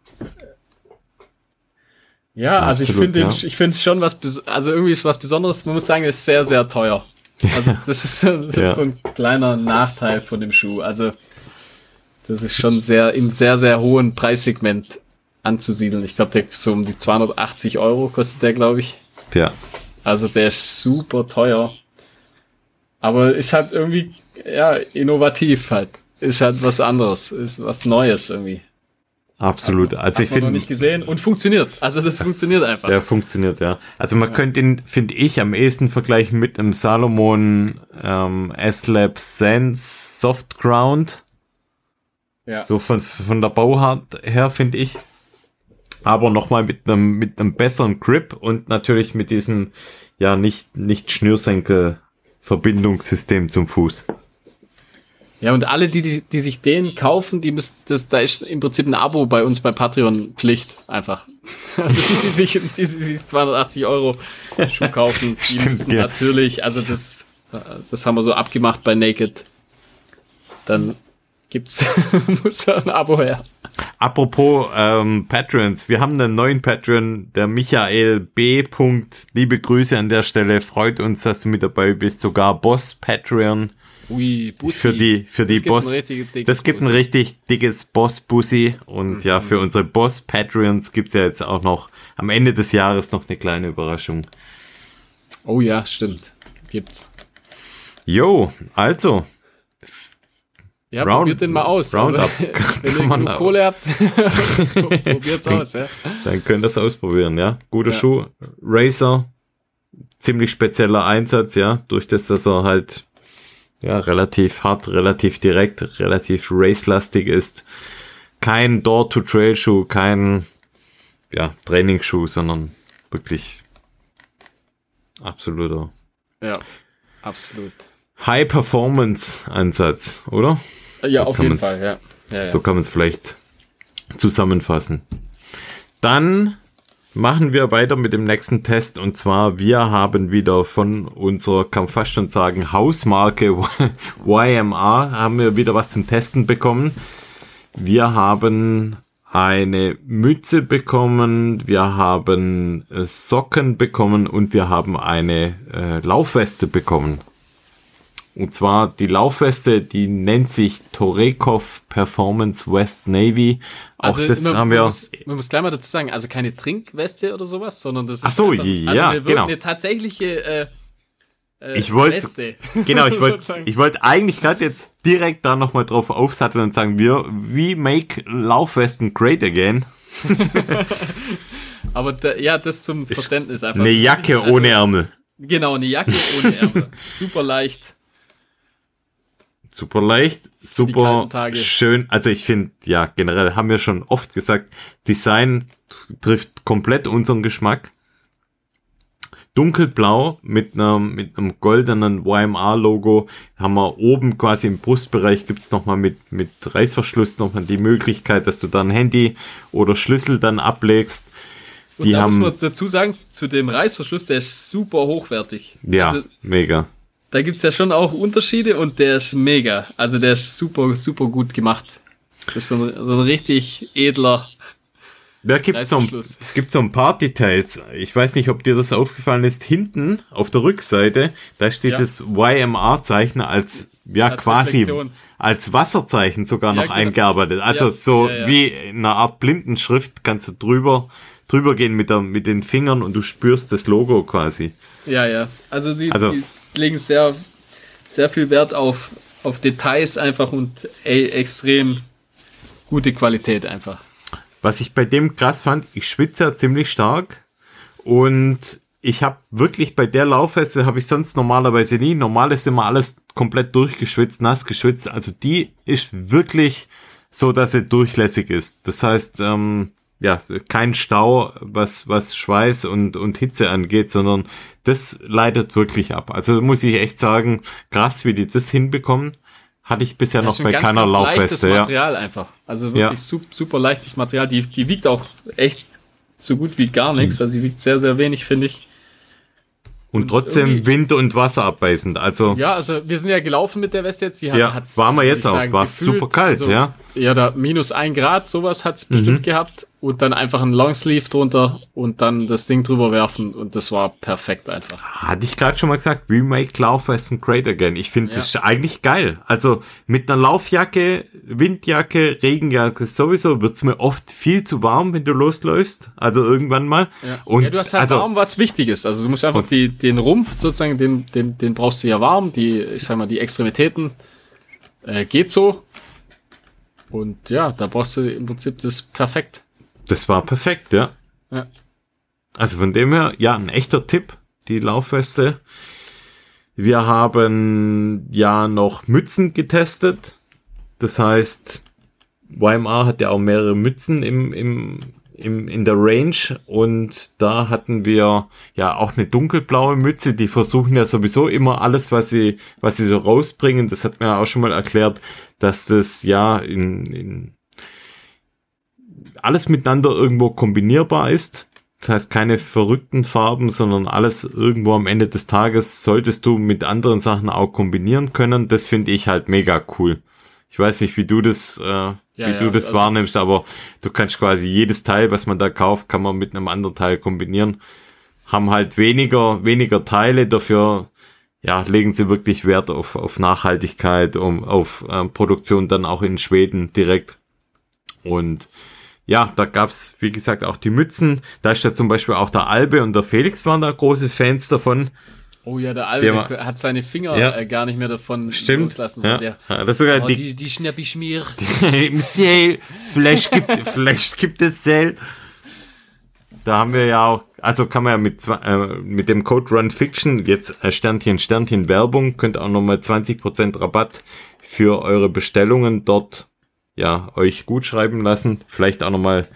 Ja, also ich
Absolut,
finde
ja.
ich finde es schon was, also irgendwie ist was Besonderes. Man muss sagen, ist sehr, sehr teuer. Also das ist, so- das
Ja.
ist so ein kleiner Nachteil von dem Schuh. Also das ist schon sehr im sehr, sehr hohen Preissegment anzusiedeln. Ich glaube, der so um die 280 Euro kostet der, glaube ich.
Ja.
Also der ist super teuer. Aber ist halt irgendwie, ja, innovativ halt. Ist halt was anderes, ist was Neues irgendwie.
Absolut. Also ich finde
nicht gesehen und funktioniert. Also das funktioniert einfach.
Der funktioniert ja. Also man ja. könnte ihn, finde ich, am ehesten vergleichen mit einem Salomon ähm, S-Lab Sense Soft Ground. Ja. So von von der Bauart her finde ich. Aber nochmal mit einem mit einem besseren Grip und natürlich mit diesem ja nicht nicht Schnürsenkel Verbindungssystem zum Fuß.
Ja, und alle, die, die, die sich den kaufen, die müssen, das, da ist im Prinzip ein Abo bei uns bei Patreon Pflicht, einfach. Also die, die sich, die, die sich 280 Euro Schuh kaufen, die Stimmt, müssen ja. natürlich, also das, das haben wir so abgemacht bei Naked. Dann gibt's, muss da ein Abo her.
Apropos ähm, Patrons, wir haben einen neuen Patron, der Michael B. Liebe Grüße an der Stelle, freut uns, dass du mit dabei bist, sogar Boss Patreon Ui, Bussi. Für die, für die das Boss. Das gibt ein richtig dickes Boss-Bussi. Und mhm. ja, für unsere Boss-Patreons gibt's ja jetzt auch noch am Ende des Jahres noch eine kleine Überraschung.
Oh ja, stimmt. Gibt's.
Jo, also.
Ja, Round, probiert den mal aus.
Roundup. Also,
wenn ihr genug Kohle habt, probiert's aus, ja.
Dann könnt ihr es ausprobieren, ja. Guter ja. Schuh. Racer. Ziemlich spezieller Einsatz, ja. Durch das, dass er halt ja, relativ hart, relativ direkt, relativ racelastig ist. Kein Door-to-Trail-Schuh, kein ja, Trainingsschuh, sondern wirklich absoluter.
Ja, absolut.
High-Performance-Ansatz, oder?
Ja, so auf jeden Fall, ja.
ja, ja. So kann man es vielleicht zusammenfassen. Dann machen wir weiter mit dem nächsten Test und zwar wir haben wieder von unserer, kann fast schon sagen, Hausmarke YMA haben wir wieder was zum Testen bekommen. Wir haben eine Mütze bekommen, wir haben Socken bekommen und wir haben eine äh, Laufweste bekommen. Und zwar die Laufweste, die nennt sich Torekov Performance West Navy. Auch also das man, haben wir.
Man muss, man muss gleich mal dazu sagen, also keine Trinkweste oder sowas, sondern das ist
Ach so, einfach, ja, also
eine,
genau.
eine tatsächliche äh,
äh, ich wollte, genau, ich wollte, ich wollte eigentlich gerade jetzt direkt da nochmal drauf aufsatteln und sagen, wir, we make Laufwesten great again.
Aber da, ja, das zum Verständnis einfach.
Eine Jacke also, ohne Ärmel.
Genau, eine Jacke ohne Ärmel. Super leicht
super leicht, super schön. Also ich finde, ja, generell haben wir schon oft gesagt, Design trifft komplett unseren Geschmack. Dunkelblau mit einem, mit einem goldenen YMR-Logo haben wir oben quasi im Brustbereich gibt's nochmal mit, mit Reißverschluss nochmal die Möglichkeit, dass du dann Handy oder Schlüssel dann ablegst.
Die Und da haben, muss man dazu sagen, zu dem Reißverschluss, der ist super hochwertig.
Ja, also, mega
da gibt's ja schon auch Unterschiede und der ist mega. Also der ist super, super gut gemacht. Das ist so ein, so ein richtig edler.
Da gibt so, gibt's so ein paar Details. Ich weiß nicht, ob dir das aufgefallen ist. Hinten auf der Rückseite, da ist dieses ja. YMR-Zeichen als ja als quasi als Wasserzeichen sogar noch ja, genau. eingearbeitet. Also ja, so ja, wie in einer Art Blindenschrift kannst du drüber drüber gehen mit der mit den Fingern und du spürst das Logo quasi.
Ja, ja. Also die, also, die legen sehr, sehr viel Wert auf, auf Details einfach und ey, extrem gute Qualität einfach.
Was ich bei dem krass fand, ich schwitze ja ziemlich stark und ich habe wirklich bei der Laufweste habe ich sonst normalerweise nie. Normal ist immer alles komplett durchgeschwitzt, nass geschwitzt. Also die ist wirklich so, dass sie durchlässig ist. Das heißt, ähm, ja, kein Stau, was, was Schweiß und, und Hitze angeht, sondern das leidet wirklich ab. Also muss ich echt sagen, krass, wie die das hinbekommen. Hatte ich bisher ja, noch bei ganz, keiner ganz Laufweste.
Ja. Material einfach. Also wirklich ja. super, super leichtes Material. Die, die wiegt auch echt so gut wie gar nichts. Hm. Also sie wiegt sehr, sehr wenig, finde ich.
Und, und trotzdem Wind und Wasser abbeißend. Also
ja, also wir sind ja gelaufen mit der Weste jetzt.
Die hat, ja, hat's, waren wir jetzt auch. War super kalt, also, ja.
Ja, da minus ein Grad, sowas hat's bestimmt mhm. gehabt und dann einfach ein Longsleeve drunter und dann das Ding drüber werfen und das war perfekt einfach.
Hatte ich gerade schon mal gesagt, we make Laufwesten great again. Ich finde ja. das eigentlich geil. Also mit einer Laufjacke, Windjacke, Regenjacke sowieso wird's mir oft viel zu warm, wenn du losläufst. Also irgendwann mal.
Ja, und ja du hast halt also, warm, was wichtig ist. Also du musst einfach die, den Rumpf sozusagen, den, den, den brauchst du ja warm, die, ich sag mal, die Extremitäten äh, geht so Und ja, da brauchst du im Prinzip das perfekt.
Das war perfekt, ja.
Ja.
Also von dem her, ja, ein echter Tipp, die Laufweste. Wir haben ja noch Mützen getestet. Das heißt, YMR hat ja auch mehrere Mützen im, im, im, in der Range und da hatten wir ja auch eine dunkelblaue Mütze. Die versuchen ja sowieso immer alles, was sie, was sie so rausbringen. Das hat mir auch schon mal erklärt, dass das ja in, in alles miteinander irgendwo kombinierbar ist. Das heißt, keine verrückten Farben, sondern alles irgendwo am Ende des Tages solltest du mit anderen Sachen auch kombinieren können. Das finde ich halt mega cool. Ich weiß nicht, wie du das, äh, ja, wie ja, du das also wahrnimmst, aber du kannst quasi jedes Teil, was man da kauft, kann man mit einem anderen Teil kombinieren. Haben halt weniger, weniger Teile, dafür ja, legen sie wirklich Wert auf, auf Nachhaltigkeit, um, auf äh, Produktion dann auch in Schweden direkt. Und ja, da gab's wie gesagt, auch die Mützen. Da ist ja zum Beispiel auch der Albe und der Felix waren da große Fans davon.
Oh ja, der Albe der hat seine Finger ja. äh, gar nicht mehr davon
Stimmt. loslassen. Ja.
Der,
ja, das sogar
oh,
die,
die, die Schnappi-Schmier.
Im Sale. Vielleicht gibt, vielleicht gibt es Sale. Da haben wir ja auch, also kann man ja mit, äh, mit dem Code Run Fiction jetzt äh, Sternchen, Sternchen Werbung, könnt auch nochmal 20% Rabatt für eure Bestellungen dort ja, euch gut schreiben lassen. Vielleicht auch nochmal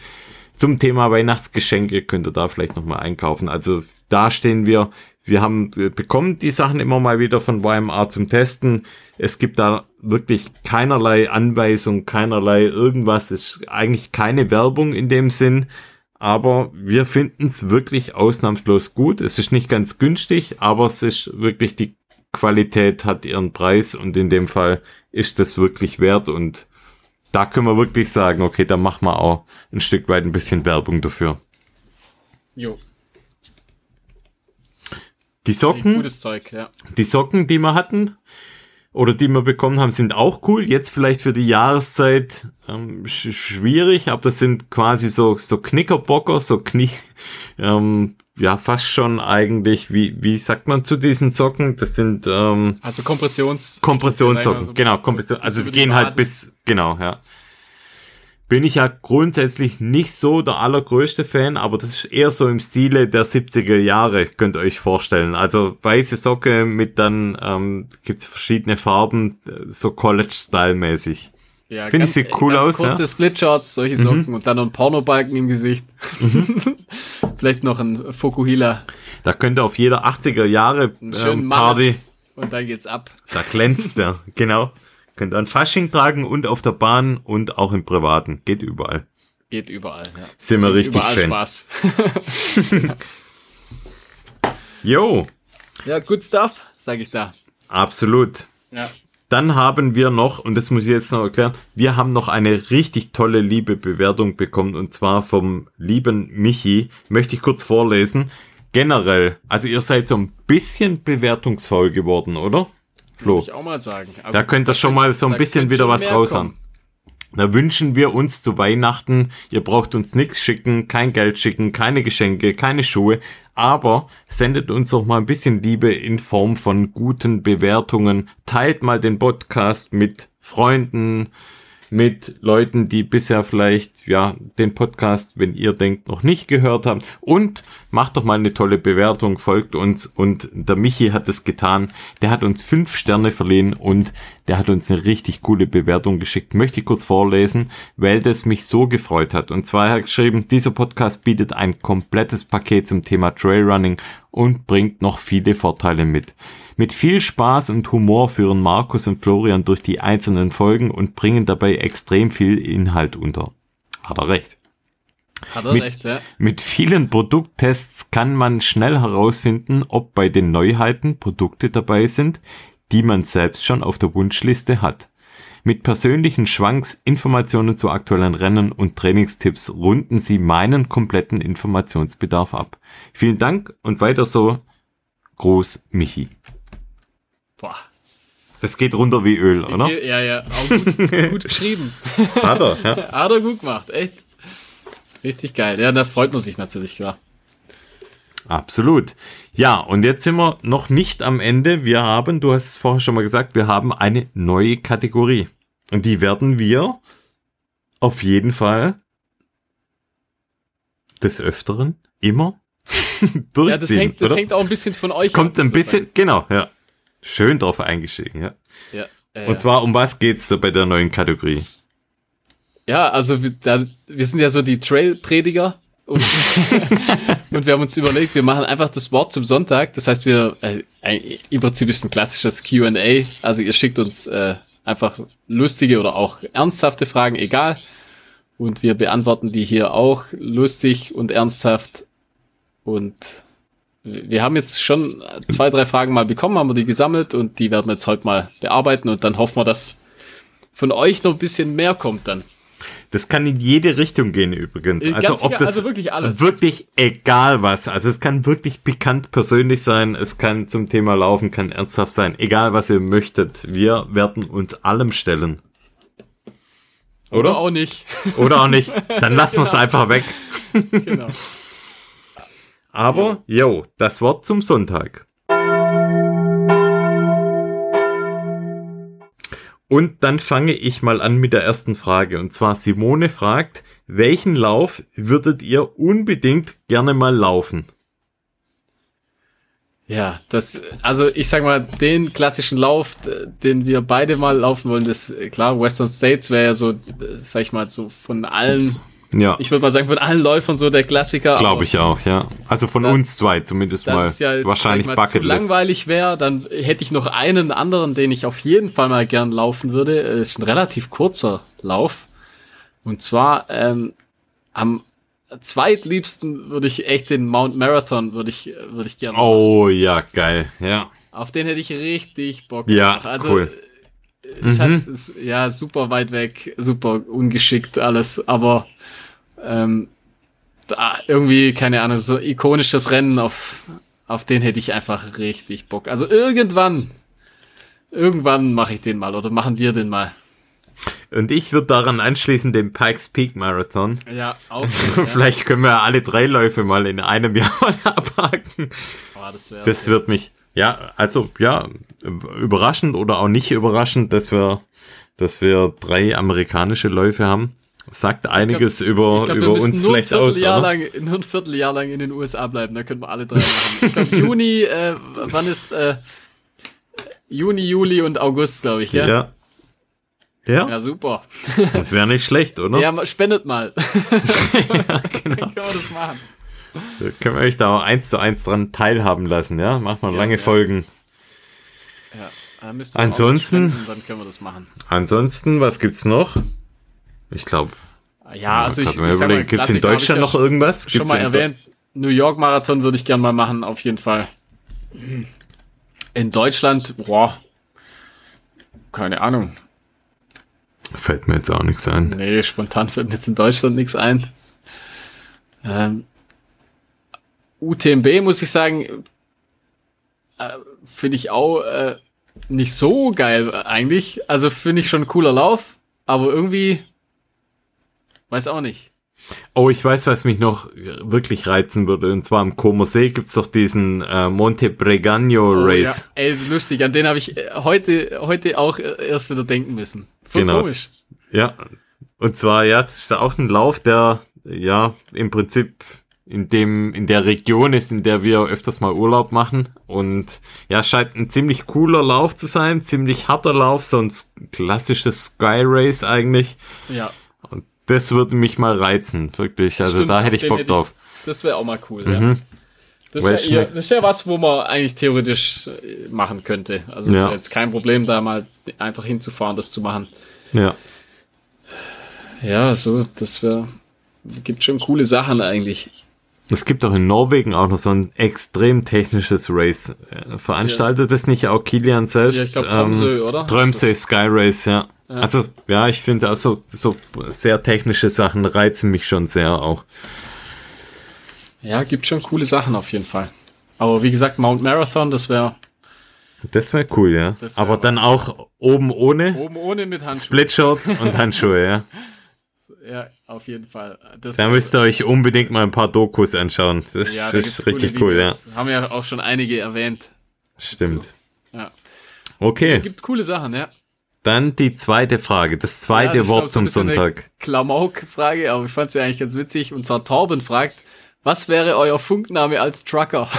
zum Thema Weihnachtsgeschenke könnt ihr da vielleicht nochmal einkaufen. Also da stehen wir. Wir haben bekommen die Sachen immer mal wieder von YMR zum Testen. Es gibt da wirklich keinerlei Anweisung, keinerlei irgendwas. Es ist eigentlich keine Werbung in dem Sinn. Aber wir finden es wirklich ausnahmslos gut. Es ist nicht ganz günstig, aber es ist wirklich die Qualität hat ihren Preis und in dem Fall ist es wirklich wert und da können wir wirklich sagen, okay, da machen wir auch ein Stück weit ein bisschen Werbung dafür.
Jo.
Die Socken,
gutes Zeug, ja.
die Socken, die wir hatten oder die wir bekommen haben, sind auch cool. Jetzt vielleicht für die Jahreszeit ähm, sch schwierig, aber das sind quasi so so Knickerbocker, so Knie, ähm, ja fast schon eigentlich wie wie sagt man zu diesen Socken? Das sind ähm,
also Kompressions
Kompressionssocken, also, genau Kompression. Also sie gehen halt bis genau ja bin ich ja grundsätzlich nicht so der allergrößte Fan, aber das ist eher so im Stile der 70er Jahre, könnt ihr euch vorstellen. Also weiße Socke mit dann ähm, gibt verschiedene Farben, so College-Style-mäßig. Ja, Finde ich, sieht cool aus.
Kurze
ja?
Splitshots, solche mhm. Socken mhm. und dann noch ein Pornobalken im Gesicht. Mhm. Vielleicht noch ein Fokuhila.
Da könnte auf jeder 80er Jahre ähm, Party.
Und dann geht's ab.
Da glänzt der, genau. Könnt ihr an Fasching tragen und auf der Bahn und auch im Privaten. Geht überall.
Geht überall, ja.
Sind wir Geht richtig Fan.
Spaß.
Jo.
ja, good stuff, sag ich da.
Absolut.
Ja.
Dann haben wir noch, und das muss ich jetzt noch erklären, wir haben noch eine richtig tolle liebe Bewertung bekommen und zwar vom lieben Michi. Möchte ich kurz vorlesen. Generell, also ihr seid so ein bisschen bewertungsvoll geworden, oder?
Flo. ich auch mal sagen.
Also, da könnt ihr schon mal so ein bisschen wieder was raushauen. Da wünschen wir uns zu Weihnachten, ihr braucht uns nichts schicken, kein Geld schicken, keine Geschenke, keine Schuhe, aber sendet uns doch mal ein bisschen Liebe in Form von guten Bewertungen, teilt mal den Podcast mit Freunden, mit Leuten, die bisher vielleicht, ja, den Podcast, wenn ihr denkt, noch nicht gehört haben. Und macht doch mal eine tolle Bewertung, folgt uns. Und der Michi hat es getan. Der hat uns fünf Sterne verliehen und der hat uns eine richtig coole Bewertung geschickt. Möchte ich kurz vorlesen, weil das mich so gefreut hat. Und zwar hat er geschrieben, dieser Podcast bietet ein komplettes Paket zum Thema Trailrunning und bringt noch viele Vorteile mit. Mit viel Spaß und Humor führen Markus und Florian durch die einzelnen Folgen und bringen dabei extrem viel Inhalt unter. Hat er recht.
Hat er
mit,
recht, ja.
Mit vielen Produkttests kann man schnell herausfinden, ob bei den Neuheiten Produkte dabei sind, die man selbst schon auf der Wunschliste hat. Mit persönlichen Schwanks, Informationen zu aktuellen Rennen und Trainingstipps runden sie meinen kompletten Informationsbedarf ab. Vielen Dank und weiter so. Groß Michi.
Boah.
Das geht runter wie Öl, oder?
Ja, ja, auch gut, gut geschrieben.
Hat er, ja.
Hat er gut gemacht, echt. Richtig geil. Ja, da freut man sich natürlich, klar.
Absolut. Ja, und jetzt sind wir noch nicht am Ende. Wir haben, du hast es vorher schon mal gesagt, wir haben eine neue Kategorie. Und die werden wir auf jeden Fall des Öfteren immer durchziehen.
Ja, das hängt, das hängt auch ein bisschen von euch
Kommt
ab,
ein
muss ich
bisschen, genau, ja. Schön drauf eingestiegen, ja.
Ja, äh,
Und zwar, um was geht's da bei der neuen Kategorie?
ja, also wir, da, wir sind ja so die Trail-Prediger und, und wir haben uns überlegt, wir machen einfach das Wort zum Sonntag. Das heißt, wir äh, im Prinzip ist ein klassisches Q&A. Also ihr schickt uns äh, einfach lustige oder auch ernsthafte Fragen, egal. Und wir beantworten die hier auch lustig und ernsthaft. Und wir haben jetzt schon zwei, drei Fragen mal bekommen, haben wir die gesammelt und die werden wir jetzt heute mal bearbeiten und dann hoffen wir, dass von euch noch ein bisschen mehr kommt dann.
Das kann in jede Richtung gehen übrigens.
Äh,
Also
ganz
ob
egal,
das
also wirklich alles.
wirklich egal was. Also es kann wirklich pikant persönlich sein, es kann zum Thema Laufen, kann ernsthaft sein. Egal was ihr möchtet. Wir werden uns allem stellen.
Oder
Oder?
auch nicht.
Oder auch nicht. Dann lassen wir es
Genau.
einfach weg.
genau.
Aber, yo, das Wort zum Sonntag. Und dann fange ich mal an mit der ersten Frage. Und zwar Simone fragt, welchen Lauf würdet ihr unbedingt gerne mal laufen?
Ja, das, also ich sag mal, den klassischen Lauf, den wir beide mal laufen wollen, das, klar, Western States wäre ja so, sag ich mal, so von allen,
Ja,
ich würde mal sagen, von allen Läufern so der Klassiker.
glaube ich auch, ja. Also von
Das-
uns zwei zumindest
Das
mal.
ist ja jetzt,
Wahrscheinlich
mal,
Bucketlist.
langweilig wäre, dann hätte ich noch einen anderen, den ich auf jeden Fall mal gern laufen würde. Ist ein relativ kurzer Lauf. Und zwar ähm, am zweitliebsten würde ich echt den Mount Marathon würde ich würde ich gerne.
Oh ja, geil. Ja.
Auf den hätte ich richtig Bock.
Ja,
drauf. also,
cool.
Ist
Mhm.
halt, ist, ja, super weit weg, super ungeschickt alles, aber ähm, da irgendwie, keine Ahnung, so ikonisches Rennen, auf, auf den hätte ich einfach richtig Bock. Also irgendwann, irgendwann mache ich den mal oder machen wir den mal.
Und ich würde daran anschließen den Pikes Peak Marathon.
Ja, auch. ja.
Vielleicht können wir alle drei Läufe mal in einem Jahr mal abhaken.
Oh, das
Das wird mich, ja, also, ja, überraschend oder auch nicht überraschend, dass wir, dass wir drei amerikanische Läufe haben. Sagt einiges über,
Ich glaub,
über uns vielleicht aus, oder?
lang, nur ein Vierteljahr lang in den USA bleiben, da können wir alle drei machen. Ich glaube, Juni, äh, wann ist, äh, Juni, Juli und August, glaube ich, ja?
Ja. Ja,
Ja, super.
das wäre nicht schlecht, oder?
Ja, spendet mal.
ja genau.
Dann können wir das machen.
Da können wir euch da auch eins zu eins dran teilhaben lassen, ja? Machen wir
Ja,
lange
ja.
Folgen.
Ja, da müsst ihr auch
Ansonsten-
dann können wir das machen.
Ansonsten, was gibt's noch? Ich glaube,
Ja, also ich, ich mal,
gibt's in Deutschland
ich
noch
ja
irgendwas?
Schon
Gibt's
mal
in-
erwähnt. New York Marathon würde ich gern mal machen, auf jeden Fall. In Deutschland, boah, keine Ahnung.
Fällt mir jetzt auch nichts ein.
Nee, spontan fällt mir jetzt in Deutschland nichts ein. Ähm, UTMB muss ich sagen, äh, finde ich auch äh, nicht so geil eigentlich. Also finde ich schon ein cooler Lauf, aber irgendwie weiß auch nicht.
Oh, ich weiß, was mich noch wirklich reizen würde. Und zwar am Como See gibt's doch diesen äh, Monte Bregagno
Oh,
Race.
ja. Ey, lustig, an den habe ich äh, heute, heute auch äh, erst wieder denken müssen. Voll
Genau.
komisch.
Ja. Und zwar, ja, das ist auch ein Lauf, der ja im Prinzip in dem, in der Region ist, in der wir öfters mal Urlaub machen. Und ja, scheint ein ziemlich cooler Lauf zu sein, ziemlich harter Lauf, so ein klassisches Sky Race eigentlich.
Ja.
Und das würde mich mal reizen, wirklich. Also
Stimmt,
da hätte ich Bock
hätte ich-
drauf.
Das wäre auch mal cool,
Mhm.
ja. Das wäre ja, wär was, wo man eigentlich theoretisch äh, machen könnte. Also es
Ja.
wäre jetzt kein Problem, da mal einfach hinzufahren, das zu machen.
Ja.
Ja, so, das wäre, gibt schon coole Sachen eigentlich.
Es gibt auch in Norwegen auch noch so ein extrem technisches Race. Äh, Veranstaltet das nicht auch Kilian selbst?
Ja, ich glaub, Tromsø, oder?
Tromsø Sky Race, ja. Also, ja, ich finde also so sehr technische Sachen reizen mich schon sehr auch.
Ja, gibt schon coole Sachen auf jeden Fall. Aber wie gesagt, Mount Marathon, das wäre
Das wäre cool, ja.
Wär
Aber dann
was.
auch oben ohne
oben ohne mit Handschuhen.
Splitshirts und Handschuhe, ja.
Ja, auf jeden Fall. Das
Da müsst ihr euch unbedingt mal ein paar Dokus anschauen. Das,
ja, da
ist
gibt's
richtig cool, ja.
Haben ja auch schon einige erwähnt.
Stimmt.
Ja.
Okay.
Gibt coole Sachen, ja.
Dann die zweite Frage, das zweite
Ja, das
Wort
so
zum
eine
Sonntag.
Klamauk-Frage, aber ich fand sie eigentlich ganz witzig. Und zwar Torben fragt, was wäre euer Funkname als Trucker?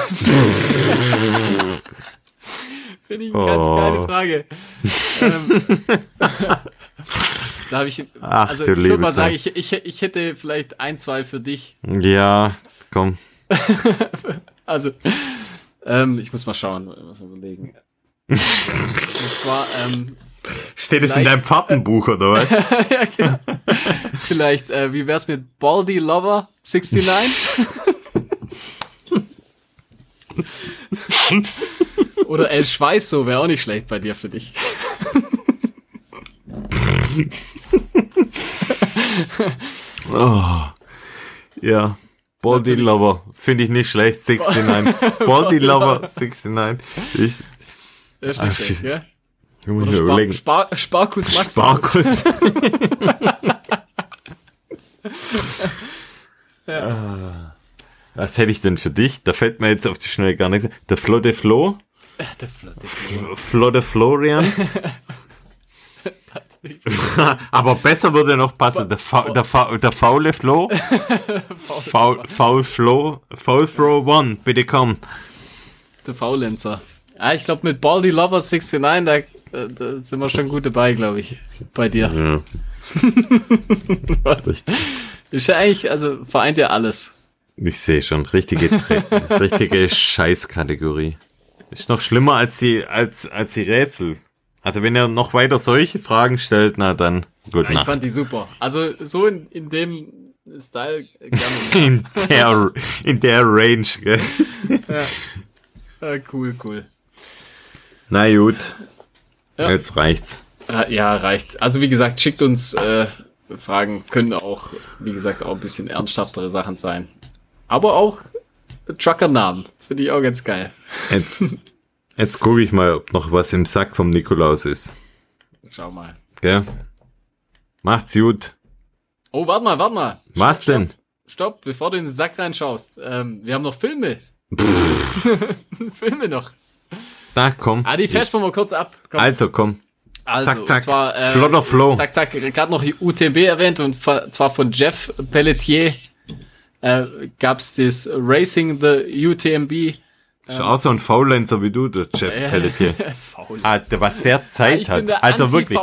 Finde ich eine ganz
Oh.
geile Frage. ähm, da habe ich,
Ach,
also
du
ich würde mal sagen, ich, ich, ich hätte vielleicht ein, zwei für dich.
Ja, komm.
Also, ähm, ich muss mal schauen, was wir überlegen. Und zwar, ähm,
Steht es in deinem Fahrtenbuch oder was?
ja, genau. Vielleicht, äh, wie wär's mit Baldy Lover 69? Oder El Schweißo wäre auch nicht schlecht bei dir für dich.
Oh. Ja. Body
Natürlich.
Lover. Finde ich nicht schlecht. 69. Body Lover 69. Ich,
ist nicht schlecht, gell?
ich muss
Oder
mir
Spar
überlegen.
Spar Sparkus Maximus.
Markus.
Ja.
Ah. Was hätte ich denn für dich? Da fällt mir jetzt auf die Schnelle gar nichts. Der Flotte Flo.
Äh, Der flotte Flo.
Flotte Florian. Aber besser würde noch passen. Der, Fa der, Fa der faule Flo. Faul, faul Flo. Faul Flo One. Bitte komm.
Der Faulenzer. Ah, ich glaube mit Baldy Lover 69, da, da sind wir schon gut dabei, glaube ich. Bei dir.
Ja.
Ist ja eigentlich, also vereint ja alles.
Ich sehe schon, richtige, richtige Scheißkategorie. Ist noch schlimmer als die, als, als die Rätsel. Also wenn ihr noch weiter solche Fragen stellt, na dann, gute
Ich
Nacht.
fand die super. Also so in, in dem Style gerne.
In der, in der Range, gell?
ja, cool, cool.
Na gut.
Ja.
Jetzt reicht's.
Ja, reicht. Also wie gesagt, schickt uns äh, Fragen, können auch, wie gesagt, auch ein bisschen ernsthaftere Sachen sein. Aber auch Trucker-Namen. Finde ich auch ganz geil.
Jetzt, gucke ich mal, ob noch was im Sack vom Nikolaus ist.
Schau mal.
Gell? Macht's gut.
Oh, warte mal, warte mal. Stopp,
Was denn?
Stopp, stopp, bevor du in den Sack reinschaust. Ähm, wir haben noch Filme. Filme noch.
Na komm.
Ah, die flashen wir mal kurz ab. Komm.
Also komm.
Also,
Zack, zack.
Zwar, äh,
Flotter Flow.
Zack, zack. Gerade noch UTMB erwähnt und zwar von Jeff Pelletier äh, gab's das Racing the UTMB.
Ist auch so ein Faulenzer wie du, der Jeff
Äh,
Pelletier. Ah, der was der Zeit hat.
der
Also wirklich,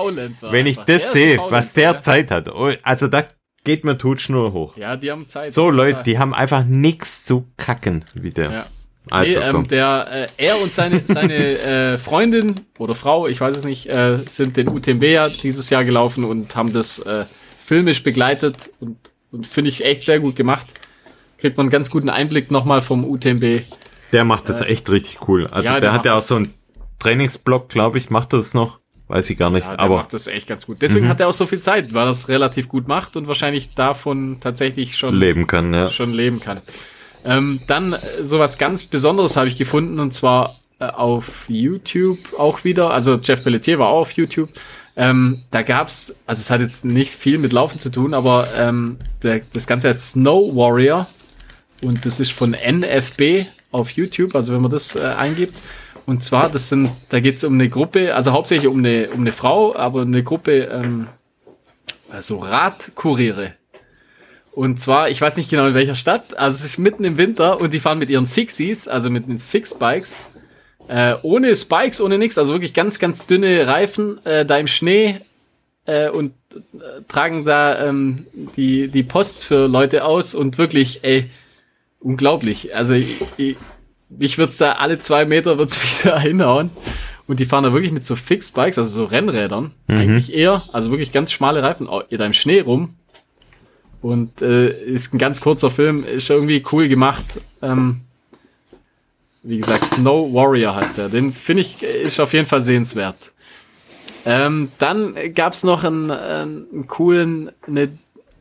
wenn ich das sehe, was der Zeit hat, oh, also da geht mir Totschnur hoch.
Ja, die haben Zeit.
So Leute, die haben einfach nichts zu kacken wie der.
Ja.
Also
nee, ähm, der, äh, er und seine, seine äh, Freundin oder Frau, ich weiß es nicht, äh, sind den UTMB ja dieses Jahr gelaufen und haben das äh, filmisch begleitet und, und finde ich echt sehr gut gemacht. Kriegt man einen ganz guten Einblick nochmal vom UTMB.
Der macht das echt richtig cool. Also
äh, ja, der
der, hat ja auch so einen Trainingsblock, glaube ich, macht er das noch. Weiß ich gar nicht.
Ja, der
aber
macht das echt ganz gut. Deswegen hat er auch so viel Zeit, weil er es relativ gut macht und wahrscheinlich davon tatsächlich schon
leben kann, ja.
schon leben kann. Ähm, dann äh, sowas ganz Besonderes habe ich gefunden und zwar äh, auf YouTube auch wieder. Also Jeff Pelletier war auch auf YouTube. Ähm, da gab's, also es hat jetzt nicht viel mit Laufen zu tun, aber ähm, der, das Ganze heißt Snow Warrior und das ist von NFB auf YouTube. Also wenn man das äh, eingibt. Und zwar, das sind, da geht's um eine Gruppe, also hauptsächlich um eine, um eine Frau, aber eine Gruppe, ähm, also Radkuriere. Und zwar, ich weiß nicht genau in welcher Stadt, also es ist mitten im Winter und die fahren mit ihren Fixies, also mit den Fixbikes, äh, ohne Spikes, ohne nix, also wirklich ganz, ganz dünne Reifen, äh, da im Schnee äh, und äh, tragen da ähm, die, die Post für Leute aus und wirklich, ey, unglaublich. Also ich, ich, mich wird's da alle zwei Meter wird's mich da hinhauen. Und die fahren da wirklich mit so Fixbikes, also so Rennrädern, eigentlich eher, also wirklich ganz schmale Reifen, da im Schnee rum. Und äh, ist ein ganz kurzer Film, ist irgendwie cool gemacht. Ähm, wie gesagt, Snow Warrior heißt er. Den finde ich, ist auf jeden Fall sehenswert. Ähm, dann gab's noch einen, einen, einen coolen, eine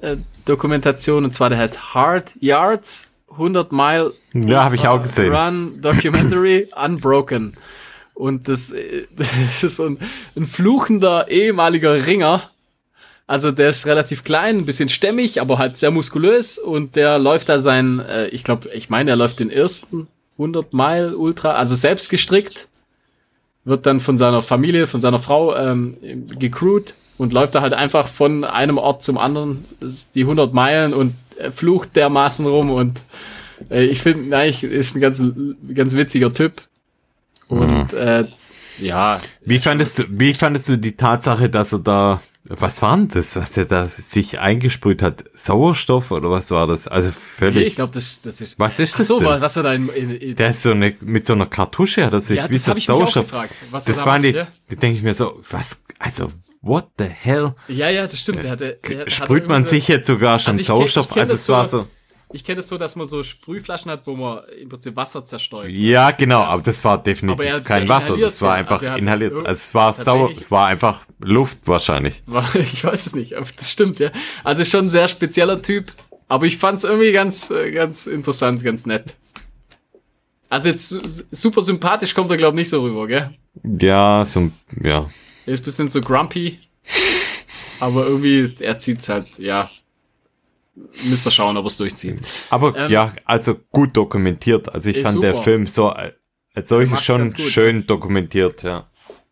äh, Dokumentation, und zwar der heißt Hard Yards, 100 Mile
Ja, habe ich auch gesehen.
Run Documentary Unbroken. Und das, das ist so ein, ein fluchender ehemaliger Ringer. Also der ist relativ klein, ein bisschen stämmig, aber halt sehr muskulös und der läuft da sein, äh, ich glaube, ich meine, er läuft den ersten 100 Mile Ultra, also selbst gestrickt. wird dann von seiner Familie, von seiner Frau ähm, gecrewt und läuft da halt einfach von einem Ort zum anderen die 100 Meilen und flucht dermaßen rum und äh, ich finde, eigentlich ist ein ganz, ganz witziger Typ. Und mhm. äh, ja.
Wie fandest du, wie fandest du die Tatsache, dass er da, was war denn das, was er da sich eingesprüht hat? Sauerstoff oder was war das? Also völlig. Nee,
ich glaube, das, das ist.
Was ist das? So,
denn? was er da in, in, in
Der ist so eine, mit so einer Kartusche hat er sich,
ja,
wie so Sauerstoff.
Gefragt,
das da waren die, ja? die denke ich mir so, was, also, what the hell?
Ja, ja, das stimmt. Der hatte,
der Sprüht man sich jetzt sogar schon also Sauerstoff? Also es war so.
Ich kenne es so, dass man so Sprühflaschen hat, wo man im Prinzip Wasser zerstäubt.
Ja, genau, aber das war definitiv er, kein Wasser, das war einfach also inhaliert. Also es war sauer, es war einfach Luft wahrscheinlich.
ich weiß es nicht, aber das stimmt, ja. Also schon ein sehr spezieller Typ, aber ich fand es irgendwie ganz, äh, ganz interessant, ganz nett. Also jetzt super sympathisch kommt er, glaube ich, nicht so rüber, gell?
Ja, so, ja.
Er ist ein bisschen so grumpy, aber irgendwie, er zieht's halt, ja, müsst ihr schauen, ob es durchzieht.
Aber ähm, ja, also gut dokumentiert. Also ich fand super. der Film so als solches schon schön dokumentiert, ja.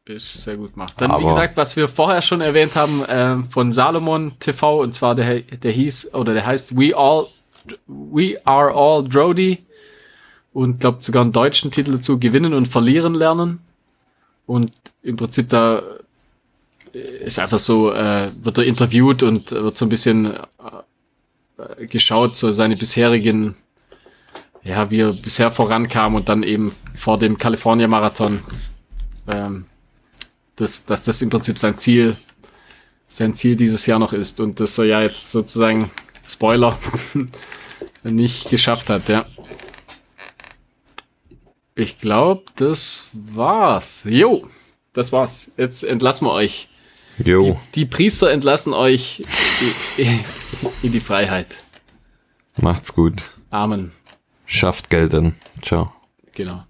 Ist sehr gut gemacht. Dann, Aber wie gesagt, was wir vorher schon erwähnt haben, äh, von Salomon TV, und zwar der, der hieß, oder der heißt We All, We Are All Drody. Und glaube sogar einen deutschen Titel dazu, Gewinnen und Verlieren lernen. Und im Prinzip da ist einfach so, äh, wird er interviewt und wird so ein bisschen äh, äh, geschaut, so seine bisherigen, ja, wie er bisher vorankam und dann eben vor dem California Marathon, ähm, dass, dass das im Prinzip sein Ziel, sein Ziel dieses Jahr noch ist und dass er ja jetzt sozusagen, Spoiler, nicht geschafft hat, ja. Ich glaube, das war's. Jo, das war's. Jetzt entlassen wir euch.
Jo.
Die, die Priester entlassen euch in die Freiheit.
Macht's gut.
Amen.
Schafft Geld an. Ciao.
Genau.